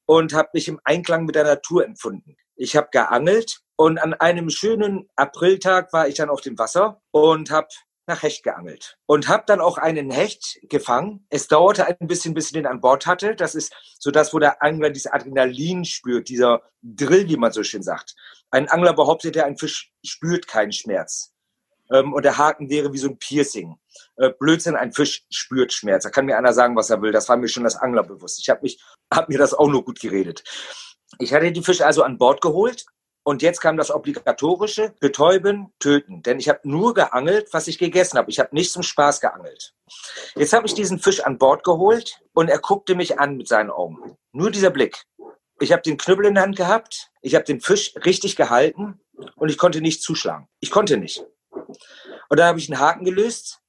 und habe mich im Einklang mit der Natur empfunden. Ich habe geangelt und an einem schönen Apriltag war ich dann auf dem Wasser und habe nach Hecht geangelt und habe dann auch einen Hecht gefangen. Es dauerte ein bisschen, bis ich den an Bord hatte. Das ist so das, wo der Angler dieses Adrenalin spürt, dieser Drill, wie man so schön sagt. Ein Angler behauptet, der ein Fisch spürt keinen Schmerz. Ähm, und der Haken wäre wie so ein Piercing. Äh, Blödsinn, ein Fisch spürt Schmerz. Da kann mir einer sagen, was er will. Das war mir schon das Angler bewusst. Ich habe mich, hab mir das auch nur gut geredet. Ich hatte die Fische also an Bord geholt und jetzt kam das obligatorische Betäuben, Töten. Denn ich habe nur geangelt, was ich gegessen habe. Ich habe nicht zum Spaß geangelt. Jetzt habe ich diesen Fisch an Bord geholt und er guckte mich an mit seinen Augen. Nur dieser Blick. Ich habe den Knüppel in der Hand gehabt. Ich habe den Fisch richtig gehalten und ich konnte nicht zuschlagen. Ich konnte nicht. Und da habe ich einen Haken gelöst,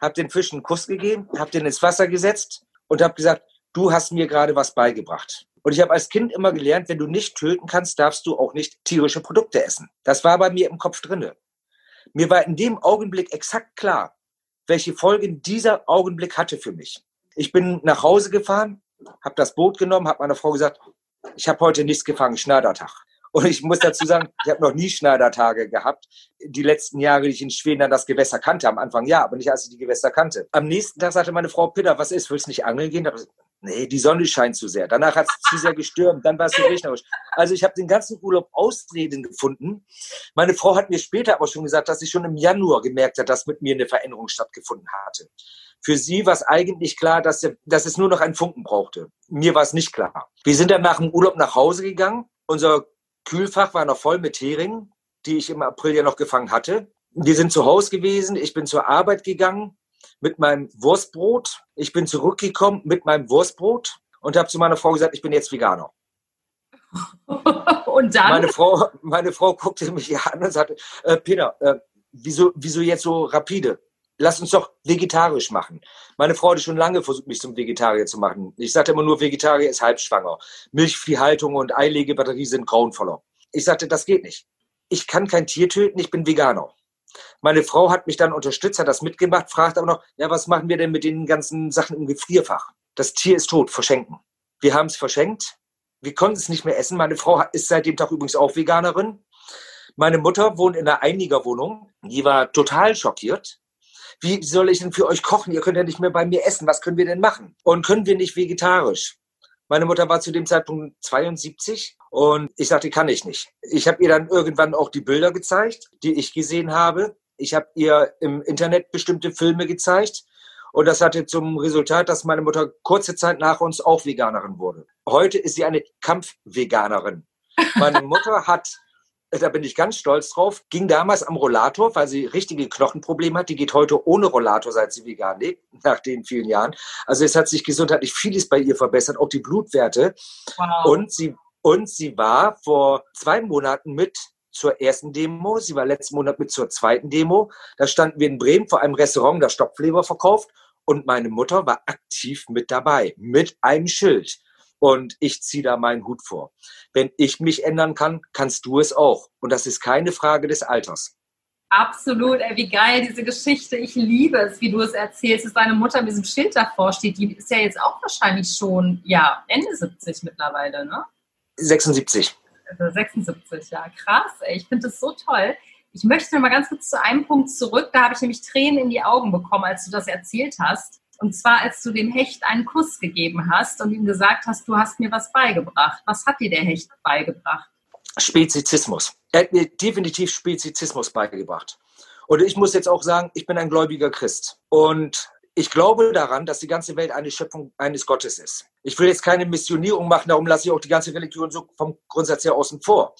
habe den Fisch einen Kuss gegeben, habe den ins Wasser gesetzt und habe gesagt, du hast mir gerade was beigebracht. Und ich habe als Kind immer gelernt, wenn du nicht töten kannst, darfst du auch nicht tierische Produkte essen. Das war bei mir im Kopf drinne. Mir war in dem Augenblick exakt klar, welche Folgen dieser Augenblick hatte für mich. Ich bin nach Hause gefahren, habe das Boot genommen, habe meiner Frau gesagt, ich habe heute nichts gefangen, Schneidertag. Und ich muss dazu sagen, ich habe noch nie Schneidertage gehabt. Die letzten Jahre, die ich in Schweden dann das Gewässer kannte, am Anfang ja, aber nicht als ich die Gewässer kannte. Am nächsten Tag sagte meine Frau, Peter, was ist, willst du nicht angeln gehen? Nee, die Sonne scheint zu sehr. Danach hat es zu sehr gestürmt, dann war es so regnerisch. Also ich habe den ganzen Urlaub Ausreden gefunden. Meine Frau hat mir später aber schon gesagt, dass sie schon im Januar gemerkt hat, dass mit mir eine Veränderung stattgefunden hatte. Für sie war es eigentlich klar, dass, dass es nur noch einen Funken brauchte. Mir war es nicht klar. Wir sind dann nach dem Urlaub nach Hause gegangen. Unser Kühlfach war noch voll mit Heringen, die ich im April ja noch gefangen hatte. Wir sind zu Hause gewesen. Ich bin zur Arbeit gegangen mit meinem Wurstbrot. Ich bin zurückgekommen mit meinem Wurstbrot und habe zu meiner Frau gesagt, ich bin jetzt Veganer. und dann? Meine Frau, meine Frau guckte mich an und sagte, äh, Peter, äh, wieso, wieso jetzt so rapide? Lass uns doch vegetarisch machen. Meine Frau hatte schon lange versucht, mich zum Vegetarier zu machen. Ich sagte immer nur, Vegetarier ist halbschwanger. Milchviehhaltung und Eilegebatterie sind grauenvoller. Ich sagte, das geht nicht. Ich kann kein Tier töten, ich bin Veganer. Meine Frau hat mich dann unterstützt, hat das mitgemacht, fragt aber noch, ja, was machen wir denn mit den ganzen Sachen im Gefrierfach? Das Tier ist tot, verschenken. Wir haben es verschenkt. Wir konnten es nicht mehr essen. Meine Frau ist seit dem Tag übrigens auch Veganerin. Meine Mutter wohnt in einer Einigerwohnung. Die war total schockiert. Wie soll ich denn für euch kochen? Ihr könnt ja nicht mehr bei mir essen. Was können wir denn machen? Und können wir nicht vegetarisch? Meine Mutter war zu dem Zeitpunkt 72 und ich sagte, kann ich nicht. Ich habe ihr dann irgendwann auch die Bilder gezeigt, die ich gesehen habe. Ich habe ihr im Internet bestimmte Filme gezeigt und das hatte zum Resultat, dass meine Mutter kurze Zeit nach uns auch Veganerin wurde. Heute ist sie eine Kampfveganerin. Meine Mutter hat da bin ich ganz stolz drauf, ging damals am Rollator, weil sie richtige Knochenprobleme hat. Die geht heute ohne Rollator, seit sie vegan lebt, nach den vielen Jahren. Also es hat sich gesundheitlich vieles bei ihr verbessert, auch die Blutwerte. Wow. Und sie, und sie war vor zwei Monaten mit zur ersten Demo. Sie war letzten Monat mit zur zweiten Demo. Da standen wir in Bremen vor einem Restaurant, das Stopfleber verkauft. Und meine Mutter war aktiv mit dabei, mit einem Schild. Und ich ziehe da meinen Hut vor. Wenn ich mich ändern kann, kannst du es auch. Und das ist keine Frage des Alters. Absolut, ey, wie geil diese Geschichte. Ich liebe es, wie du es erzählst, dass deine Mutter mit diesem Schild davor steht. Die ist ja jetzt auch wahrscheinlich schon, ja, Ende 70 mittlerweile, ne? 76. 76, also ja, krass, ey. Ich finde das so toll. Ich möchte noch mal ganz kurz zu einem Punkt zurück. Da habe ich nämlich Tränen in die Augen bekommen, als du das erzählt hast. Und zwar, als du dem Hecht einen Kuss gegeben hast und ihm gesagt hast, du hast mir was beigebracht. Was hat dir der Hecht beigebracht? Spezizismus. Er hat mir definitiv Spezizismus beigebracht. Und ich muss jetzt auch sagen, ich bin ein gläubiger Christ. Und ich glaube daran, dass die ganze Welt eine Schöpfung eines Gottes ist. Ich will jetzt keine Missionierung machen, darum lasse ich auch die ganze Religion so vom Grundsatz her außen vor.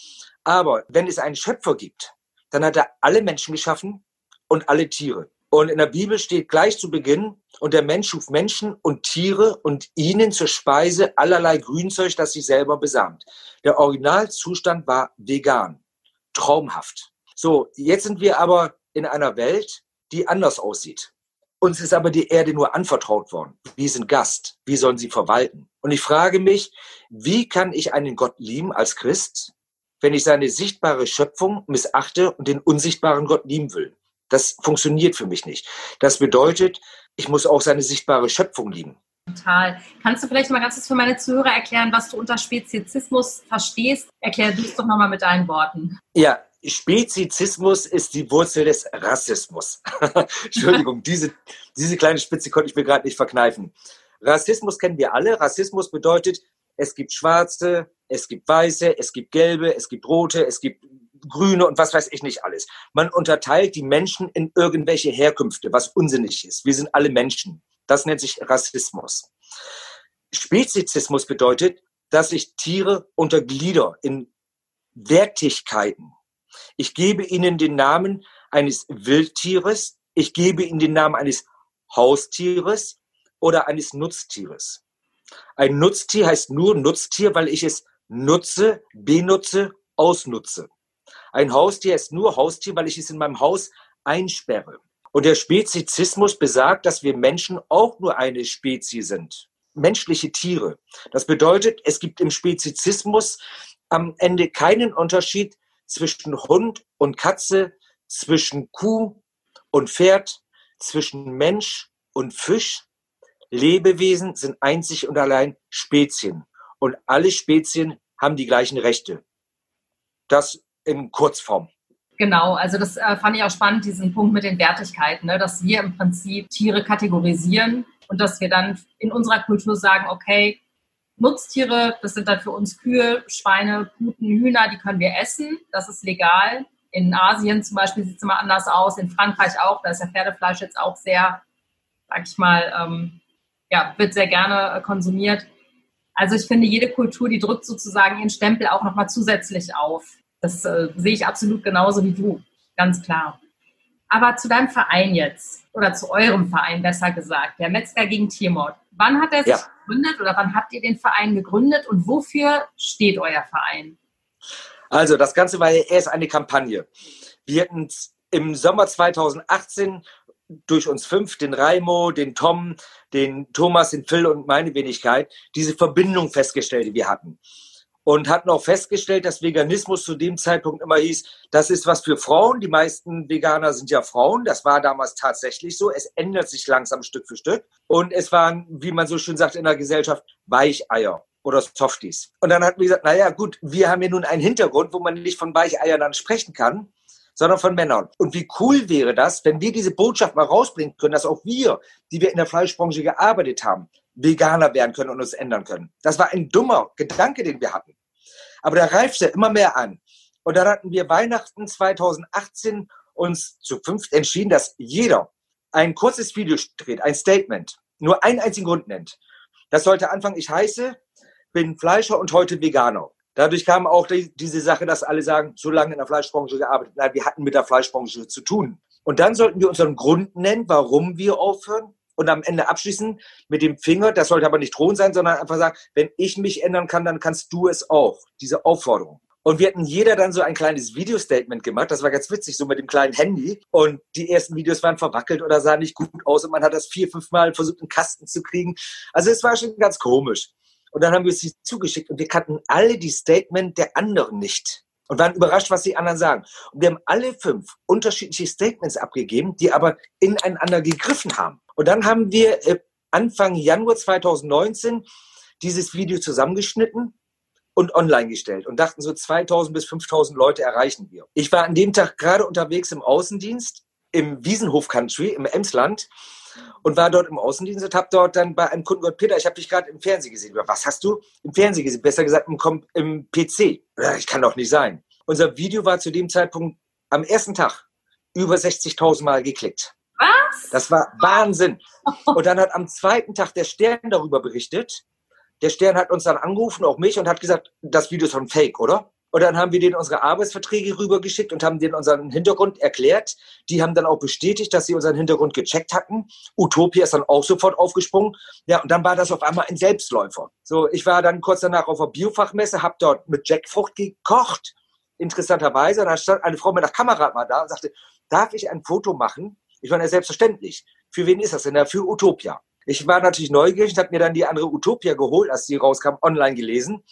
Aber wenn es einen Schöpfer gibt, dann hat er alle Menschen geschaffen und alle Tiere. Und in der Bibel steht gleich zu Beginn, und der Mensch schuf Menschen und Tiere und ihnen zur Speise allerlei Grünzeug, das sich selber besamt. Der Originalzustand war vegan. Traumhaft. So, jetzt sind wir aber in einer Welt, die anders aussieht. Uns ist aber die Erde nur anvertraut worden. Wir sind Gast. Wie sollen sie verwalten? Und ich frage mich, wie kann ich einen Gott lieben als Christ, wenn ich seine sichtbare Schöpfung missachte und den unsichtbaren Gott lieben will? Das funktioniert für mich nicht. Das bedeutet, ich muss auch seine sichtbare Schöpfung lieben. Total. Kannst du vielleicht mal ganz kurz für meine Zuhörer erklären, was du unter Spezizismus verstehst? Erklär du es doch nochmal mit deinen Worten. Ja, Spezizismus ist die Wurzel des Rassismus. Entschuldigung, diese, diese kleine Spitze konnte ich mir gerade nicht verkneifen. Rassismus kennen wir alle. Rassismus bedeutet, es gibt Schwarze, es gibt Weiße, es gibt Gelbe, es gibt Rote, es gibt Grüne und was weiß ich nicht alles. Man unterteilt die Menschen in irgendwelche Herkünfte, was unsinnig ist. Wir sind alle Menschen. Das nennt sich Rassismus. Spezizismus bedeutet, dass ich Tiere unterglieder in Wertigkeiten. Ich gebe ihnen den Namen eines Wildtieres, ich gebe ihnen den Namen eines Haustieres oder eines Nutztieres. Ein Nutztier heißt nur Nutztier, weil ich es nutze, benutze, ausnutze. Ein Haustier ist nur Haustier, weil ich es in meinem Haus einsperre. Und der Spezizismus besagt, dass wir Menschen auch nur eine Spezie sind. Menschliche Tiere. Das bedeutet, es gibt im Spezizismus am Ende keinen Unterschied zwischen Hund und Katze, zwischen Kuh und Pferd, zwischen Mensch und Fisch. Lebewesen sind einzig und allein Spezien. Und alle Spezien haben die gleichen Rechte. Das in Kurzform. Genau, also das äh, fand ich auch spannend, diesen Punkt mit den Wertigkeiten, ne? dass wir im Prinzip Tiere kategorisieren und dass wir dann in unserer Kultur sagen, okay, Nutztiere, das sind dann für uns Kühe, Schweine, Puten, Hühner, die können wir essen, das ist legal. In Asien zum Beispiel sieht es immer anders aus, in Frankreich auch, da ist ja Pferdefleisch jetzt auch sehr, sag ich mal, ähm, ja, wird sehr gerne äh, konsumiert. Also ich finde, jede Kultur, die drückt sozusagen ihren Stempel auch nochmal zusätzlich auf. Das äh, sehe ich absolut genauso wie du, ganz klar. Aber zu deinem Verein jetzt, oder zu eurem Verein besser gesagt, der Metzger gegen Tiermord. Wann hat er sich ja. gegründet oder wann habt ihr den Verein gegründet und wofür steht euer Verein? Also, das Ganze war ja erst eine Kampagne. Wir hatten im Sommer 2018 durch uns fünf, den Raimo, den Tom, den Thomas, den Phil und meine Wenigkeit, diese Verbindung festgestellt, die wir hatten und hatten auch festgestellt, dass Veganismus zu dem Zeitpunkt immer hieß, das ist was für Frauen. Die meisten Veganer sind ja Frauen. Das war damals tatsächlich so. Es ändert sich langsam Stück für Stück. Und es waren, wie man so schön sagt in der Gesellschaft, Weicheier. oder Softies. Und dann hat wir gesagt, naja gut, wir haben ja nun einen Hintergrund, wo man nicht von Weicheiern dann sprechen kann, sondern von Männern. Und wie cool wäre das, wenn wir diese Botschaft mal rausbringen können, dass auch wir, die wir in der Fleischbranche gearbeitet haben, Veganer werden können und uns ändern können. Das war ein dummer Gedanke, den wir hatten. Aber der reifte immer mehr an. Und dann hatten wir Weihnachten 2018 uns zu fünft entschieden, dass jeder ein kurzes Video dreht, ein Statement, nur einen einzigen Grund nennt. Das sollte anfangen, ich heiße, bin Fleischer und heute Veganer. Dadurch kam auch die, diese Sache, dass alle sagen, so lange in der Fleischbranche gearbeitet. Nein, wir hatten mit der Fleischbranche zu tun. Und dann sollten wir unseren Grund nennen, warum wir aufhören. Und am Ende abschließen mit dem Finger. Das sollte aber nicht drohen sein, sondern einfach sagen, wenn ich mich ändern kann, dann kannst du es auch. Diese Aufforderung. Und wir hatten jeder dann so ein kleines Video-Statement gemacht. Das war ganz witzig, so mit dem kleinen Handy. Und die ersten Videos waren verwackelt oder sahen nicht gut aus. Und man hat das vier, fünf Mal versucht, einen Kasten zu kriegen. Also es war schon ganz komisch. Und dann haben wir es zugeschickt und wir kannten alle die Statement der anderen nicht und waren überrascht, was die anderen sagen. Und wir haben alle fünf unterschiedliche Statements abgegeben, die aber ineinander gegriffen haben. Und dann haben wir äh, Anfang Januar 2019 dieses Video zusammengeschnitten und online gestellt und dachten so 2000 bis 5000 Leute erreichen wir. Ich war an dem Tag gerade unterwegs im Außendienst im Wiesenhof Country im Emsland und war dort im Außendienst und habe dort dann bei einem Kunden gesagt, Peter, ich habe dich gerade im Fernsehen gesehen. Was hast du im Fernsehen gesehen? Besser gesagt im, im PC. Ich kann doch nicht sein. Unser Video war zu dem Zeitpunkt am ersten Tag über 60.000 Mal geklickt. Was? Das war Wahnsinn. Und dann hat am zweiten Tag der Stern darüber berichtet. Der Stern hat uns dann angerufen, auch mich, und hat gesagt, das Video ist von Fake, oder? Und dann haben wir denen unsere Arbeitsverträge rübergeschickt und haben denen unseren Hintergrund erklärt. Die haben dann auch bestätigt, dass sie unseren Hintergrund gecheckt hatten. Utopia ist dann auch sofort aufgesprungen. Ja, und dann war das auf einmal ein Selbstläufer. So, ich war dann kurz danach auf der Biofachmesse, habe dort mit Jackfrucht gekocht. Interessanterweise, und da stand eine Frau mit der Kamera mal da und sagte, darf ich ein Foto machen? Ich meine, selbstverständlich. Für wen ist das denn? Ja, für Utopia. Ich war natürlich neugierig, habe mir dann die andere Utopia geholt, als die rauskam, online gelesen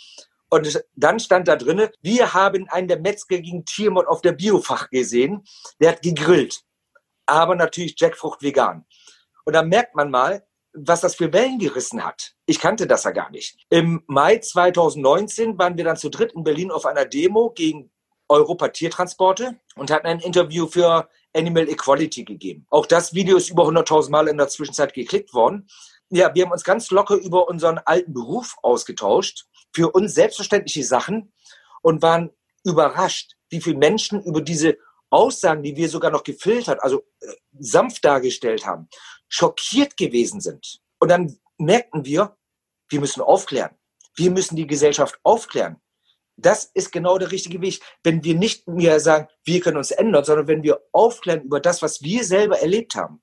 und dann stand da drinne, wir haben einen der Metzger gegen Tiermord auf der Biofach gesehen. Der hat gegrillt. Aber natürlich Jackfrucht vegan. Und da merkt man mal, was das für Wellen gerissen hat. Ich kannte das ja gar nicht. Im Mai 2019 waren wir dann zu dritt in Berlin auf einer Demo gegen Europa Tiertransporte und hatten ein Interview für Animal Equality gegeben. Auch das Video ist über 100.000 Mal in der Zwischenzeit geklickt worden. Ja, wir haben uns ganz locker über unseren alten Beruf ausgetauscht für uns selbstverständliche Sachen und waren überrascht, wie viele Menschen über diese Aussagen, die wir sogar noch gefiltert, also äh, sanft dargestellt haben, schockiert gewesen sind. Und dann merkten wir, wir müssen aufklären. Wir müssen die Gesellschaft aufklären. Das ist genau der richtige Weg. Wenn wir nicht mehr sagen, wir können uns ändern, sondern wenn wir aufklären über das, was wir selber erlebt haben.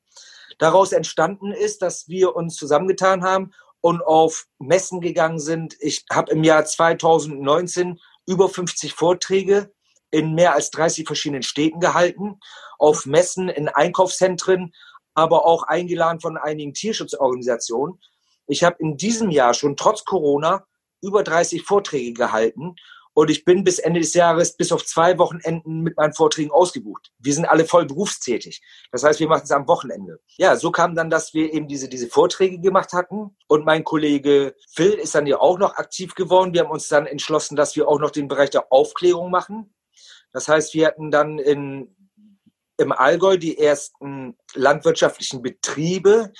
Daraus entstanden ist, dass wir uns zusammengetan haben und auf Messen gegangen sind. Ich habe im Jahr 2019 über 50 Vorträge in mehr als 30 verschiedenen Städten gehalten, auf Messen, in Einkaufszentren, aber auch eingeladen von einigen Tierschutzorganisationen. Ich habe in diesem Jahr schon trotz Corona über 30 Vorträge gehalten und ich bin bis Ende des Jahres bis auf zwei Wochenenden mit meinen Vorträgen ausgebucht. Wir sind alle voll berufstätig. Das heißt, wir machen es am Wochenende. Ja, so kam dann, dass wir eben diese, diese Vorträge gemacht hatten. Und mein Kollege Phil ist dann ja auch noch aktiv geworden. Wir haben uns dann entschlossen, dass wir auch noch den Bereich der Aufklärung machen. Das heißt, wir hatten dann in, im Allgäu die ersten landwirtschaftlichen Betriebe,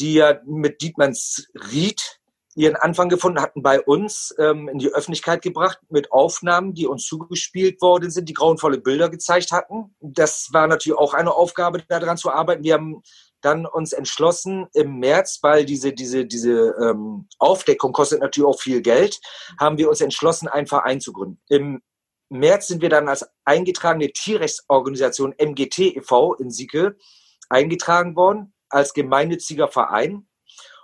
die ja mit Dietmanns Ried ihren Anfang gefunden hatten bei uns ähm, in die Öffentlichkeit gebracht mit Aufnahmen, die uns zugespielt worden sind, die grauenvolle Bilder gezeigt hatten. Das war natürlich auch eine Aufgabe, daran zu arbeiten. Wir haben dann uns entschlossen im März, weil diese, diese, diese ähm, Aufdeckung kostet natürlich auch viel Geld, haben wir uns entschlossen, einen Verein zu gründen. Im März sind wir dann als eingetragene Tierrechtsorganisation MGT e.V. in Sieke eingetragen worden, als gemeinnütziger Verein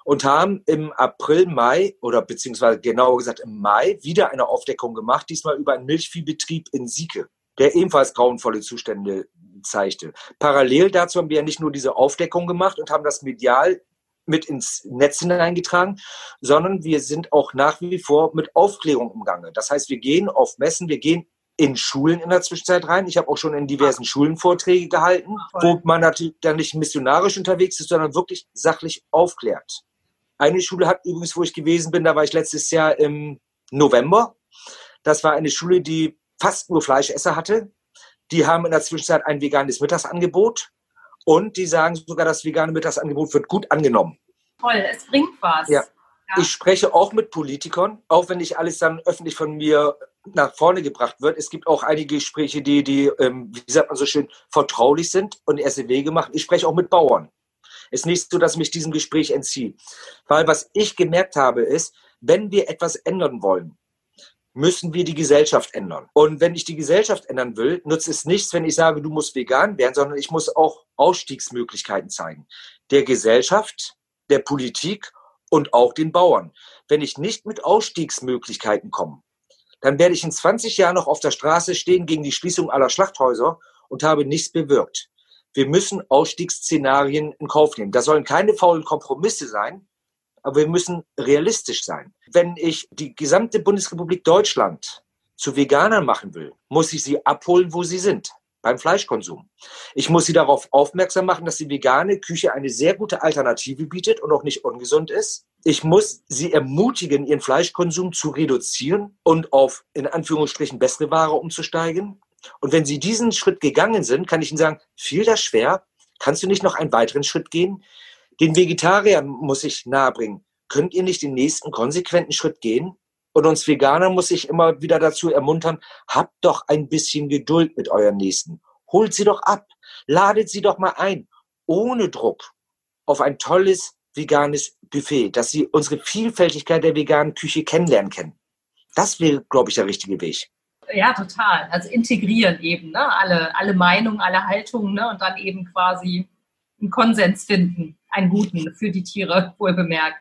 und haben im April, Mai oder beziehungsweise genauer gesagt im Mai wieder eine Aufdeckung gemacht, diesmal über einen Milchviehbetrieb in Sieke, der ebenfalls grauenvolle Zustände zeigte. Parallel dazu haben wir ja nicht nur diese Aufdeckung gemacht und haben das medial mit ins Netz hineingetragen, sondern wir sind auch nach wie vor mit Aufklärung umgange. Das heißt, wir gehen auf Messen, wir gehen in Schulen in der Zwischenzeit rein. Ich habe auch schon in diversen Schulen Vorträge gehalten, wo man natürlich dann nicht missionarisch unterwegs ist, sondern wirklich sachlich aufklärt. Eine Schule hat übrigens, wo ich gewesen bin, da war ich letztes Jahr im November. Das war eine Schule, die fast nur Fleischesser hatte. Die haben in der Zwischenzeit ein veganes Mittagsangebot und die sagen sogar, das vegane Mittagsangebot wird gut angenommen. Toll, es bringt was. Ja. ja. Ich spreche auch mit Politikern, auch wenn nicht alles dann öffentlich von mir nach vorne gebracht wird. Es gibt auch einige Gespräche, die, die ähm, wie sagt man so schön, vertraulich sind und erste Wege machen. Ich spreche auch mit Bauern. Es ist nicht so, dass ich mich diesem Gespräch entziehe. Weil was ich gemerkt habe, ist, wenn wir etwas ändern wollen, müssen wir die Gesellschaft ändern. Und wenn ich die Gesellschaft ändern will, nutzt es nichts, wenn ich sage, du musst vegan werden, sondern ich muss auch Ausstiegsmöglichkeiten zeigen. Der Gesellschaft, der Politik und auch den Bauern. Wenn ich nicht mit Ausstiegsmöglichkeiten komme, dann werde ich in 20 Jahren noch auf der Straße stehen gegen die Schließung aller Schlachthäuser und habe nichts bewirkt. Wir müssen Ausstiegsszenarien in Kauf nehmen. Das sollen keine faulen Kompromisse sein, aber wir müssen realistisch sein. Wenn ich die gesamte Bundesrepublik Deutschland zu Veganern machen will, muss ich sie abholen, wo sie sind, beim Fleischkonsum. Ich muss sie darauf aufmerksam machen, dass die vegane Küche eine sehr gute Alternative bietet und auch nicht ungesund ist. Ich muss sie ermutigen, ihren Fleischkonsum zu reduzieren und auf in Anführungsstrichen bessere Ware umzusteigen. Und wenn sie diesen Schritt gegangen sind, kann ich ihnen sagen, fiel das schwer? Kannst du nicht noch einen weiteren Schritt gehen? Den Vegetariern muss ich nahebringen. Könnt ihr nicht den nächsten konsequenten Schritt gehen? Und uns Veganer muss ich immer wieder dazu ermuntern, habt doch ein bisschen Geduld mit euren Nächsten. Holt sie doch ab. Ladet sie doch mal ein. Ohne Druck. Auf ein tolles veganes Buffet, dass sie unsere Vielfältigkeit der veganen Küche kennenlernen können. Das wäre, glaube ich, der richtige Weg. Ja, total. Also integrieren eben, ne? Alle, alle Meinungen, alle Haltungen, ne? Und dann eben quasi einen Konsens finden einen guten für die Tiere, wohl bemerkt.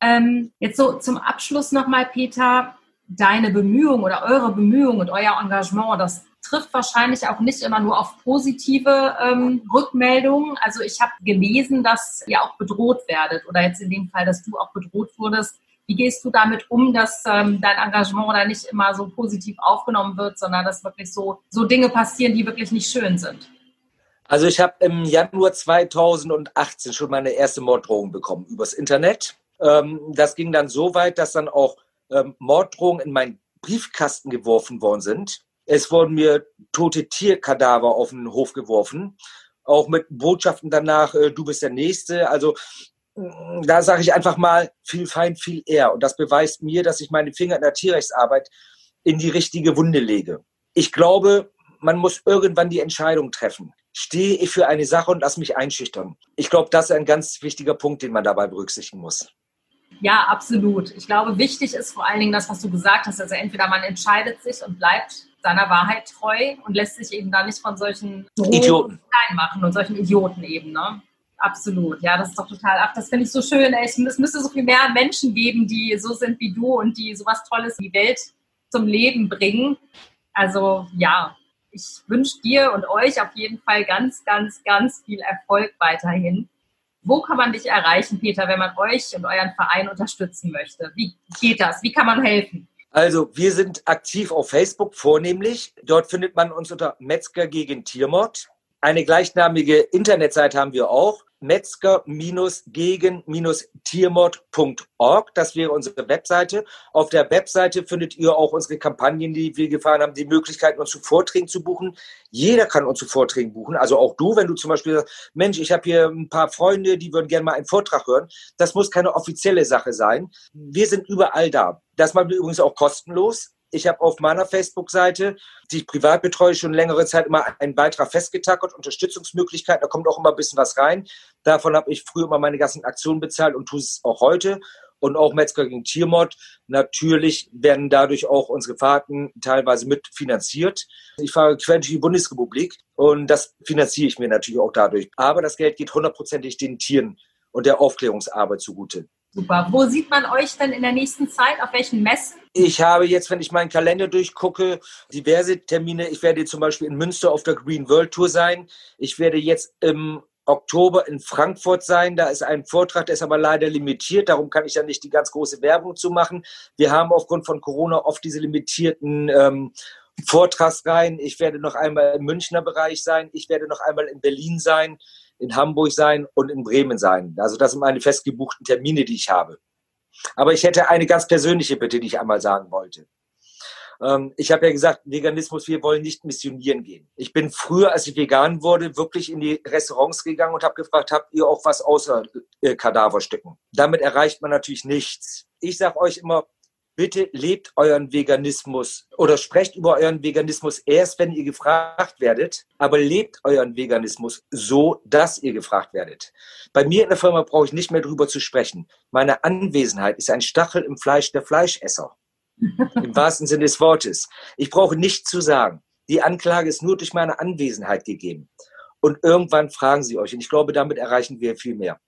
Ähm, jetzt so zum Abschluss nochmal, Peter, deine Bemühungen oder eure Bemühungen und euer Engagement, das trifft wahrscheinlich auch nicht immer nur auf positive ähm, Rückmeldungen. Also ich habe gelesen, dass ihr auch bedroht werdet oder jetzt in dem Fall, dass du auch bedroht wurdest. Wie gehst du damit um, dass ähm, dein Engagement da nicht immer so positiv aufgenommen wird, sondern dass wirklich so, so Dinge passieren, die wirklich nicht schön sind? Also ich habe im Januar 2018 schon meine erste Morddrohung bekommen übers Internet. Ähm, das ging dann so weit, dass dann auch ähm, Morddrohungen in meinen Briefkasten geworfen worden sind. Es wurden mir tote Tierkadaver auf den Hof geworfen, auch mit Botschaften danach, äh, du bist der Nächste. Also da sage ich einfach mal, viel Feind, viel eher. Und das beweist mir, dass ich meine Finger in der Tierrechtsarbeit in die richtige Wunde lege. Ich glaube, man muss irgendwann die Entscheidung treffen stehe ich für eine Sache und lass mich einschüchtern. Ich glaube, das ist ein ganz wichtiger Punkt, den man dabei berücksichtigen muss. Ja, absolut. Ich glaube, wichtig ist vor allen Dingen das, was du gesagt hast. Also entweder man entscheidet sich und bleibt seiner Wahrheit treu und lässt sich eben da nicht von solchen Idioten klein machen und solchen Idioten eben, ne? Absolut. Ja, das ist doch total. Ach, das finde ich so schön. Ey. Es müsste so viel mehr Menschen geben, die so sind wie du und die sowas Tolles in die Welt zum Leben bringen. Also ja, ich wünsche dir und euch auf jeden Fall ganz, ganz, ganz viel Erfolg weiterhin. Wo kann man dich erreichen, Peter, wenn man euch und euren Verein unterstützen möchte? Wie geht das? Wie kann man helfen? Also, wir sind aktiv auf Facebook vornehmlich. Dort findet man uns unter Metzger gegen Tiermord. Eine gleichnamige Internetseite haben wir auch metzger-gegen-tiermord.org. Das wäre unsere Webseite. Auf der Webseite findet ihr auch unsere Kampagnen, die wir gefahren haben, die Möglichkeit, uns zu Vorträgen zu buchen. Jeder kann uns zu Vorträgen buchen. Also auch du, wenn du zum Beispiel sagst, Mensch, ich habe hier ein paar Freunde, die würden gerne mal einen Vortrag hören. Das muss keine offizielle Sache sein. Wir sind überall da. Das machen wir übrigens auch kostenlos. Ich habe auf meiner Facebook-Seite, die ich privat betreue, schon längere Zeit immer einen Beitrag festgetackert, Unterstützungsmöglichkeiten, da kommt auch immer ein bisschen was rein. Davon habe ich früher immer meine ganzen Aktionen bezahlt und tue es auch heute. Und auch Metzger gegen Tiermord. Natürlich werden dadurch auch unsere Fahrten teilweise mitfinanziert. Ich fahre quer durch die Bundesrepublik und das finanziere ich mir natürlich auch dadurch. Aber das Geld geht hundertprozentig den Tieren und der Aufklärungsarbeit zugute. Super. Wo sieht man euch denn in der nächsten Zeit? Auf welchen Messen? Ich habe jetzt, wenn ich meinen Kalender durchgucke, diverse Termine. Ich werde zum Beispiel in Münster auf der Green World Tour sein. Ich werde jetzt im Oktober in Frankfurt sein. Da ist ein Vortrag, der ist aber leider limitiert. Darum kann ich da nicht die ganz große Werbung zu machen. Wir haben aufgrund von Corona oft diese limitierten ähm, Vortragsreihen. Ich werde noch einmal im Münchner Bereich sein. Ich werde noch einmal in Berlin sein. In Hamburg sein und in Bremen sein. Also das sind meine festgebuchten Termine, die ich habe. Aber ich hätte eine ganz persönliche Bitte, die ich einmal sagen wollte. Ähm, ich habe ja gesagt, Veganismus, wir wollen nicht missionieren gehen. Ich bin früher, als ich vegan wurde, wirklich in die Restaurants gegangen und habe gefragt, habt ihr auch was außer äh, Kadaverstücken? Damit erreicht man natürlich nichts. Ich sage euch immer, bitte lebt euren Veganismus oder sprecht über euren Veganismus erst, wenn ihr gefragt werdet, aber lebt euren Veganismus so, dass ihr gefragt werdet. Bei mir in der Firma brauche ich nicht mehr drüber zu sprechen. Meine Anwesenheit ist ein Stachel im Fleisch der Fleischesser. Im wahrsten Sinne des Wortes. Ich brauche nichts zu sagen. Die Anklage ist nur durch meine Anwesenheit gegeben. Und irgendwann fragen sie euch. Und ich glaube, damit erreichen wir viel mehr.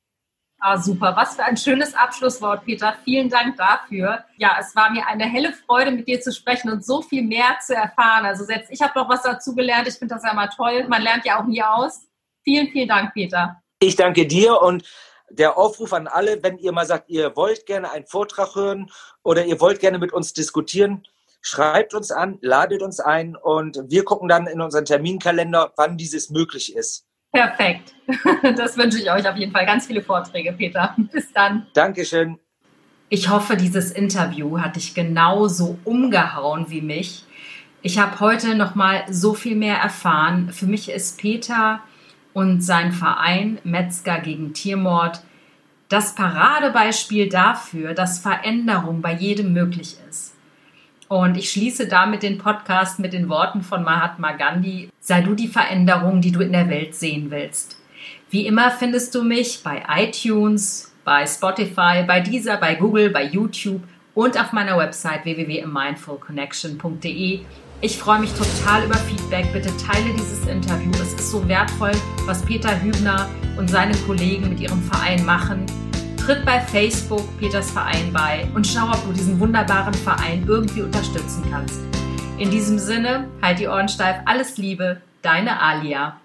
Ah, super. Was für ein schönes Abschlusswort, Peter. Vielen Dank dafür. Ja, es war mir eine helle Freude, mit dir zu sprechen und so viel mehr zu erfahren. Also selbst ich habe noch was dazu gelernt. Ich finde das ja mal toll. Man lernt ja auch nie aus. Vielen, vielen Dank, Peter. Ich danke dir und der Aufruf an alle, wenn ihr mal sagt, ihr wollt gerne einen Vortrag hören oder ihr wollt gerne mit uns diskutieren, schreibt uns an, ladet uns ein und wir gucken dann in unseren Terminkalender, wann dieses möglich ist. Perfekt. Das wünsche ich euch auf jeden Fall. Ganz viele Vorträge, Peter. Bis dann. Dankeschön. Ich hoffe, dieses Interview hat dich genauso umgehauen wie mich. Ich habe heute noch mal so viel mehr erfahren. Für mich ist Peter und sein Verein Metzger gegen Tiermord das Paradebeispiel dafür, dass Veränderung bei jedem möglich ist. Und ich schließe damit den Podcast mit den Worten von Mahatma Gandhi, sei du die Veränderung, die du in der Welt sehen willst. Wie immer findest du mich bei iTunes, bei Spotify, bei Deezer, bei Google, bei YouTube und auf meiner Website www.mindfulconnection.de. Ich freue mich total über Feedback. Bitte teile dieses Interview. Es ist so wertvoll, was Peter Hübner und seine Kollegen mit ihrem Verein machen. Tritt bei Facebook Peters Verein bei und schau, ob du diesen wunderbaren Verein irgendwie unterstützen kannst. In diesem Sinne, halt die Ohren steif, alles Liebe, deine Alia.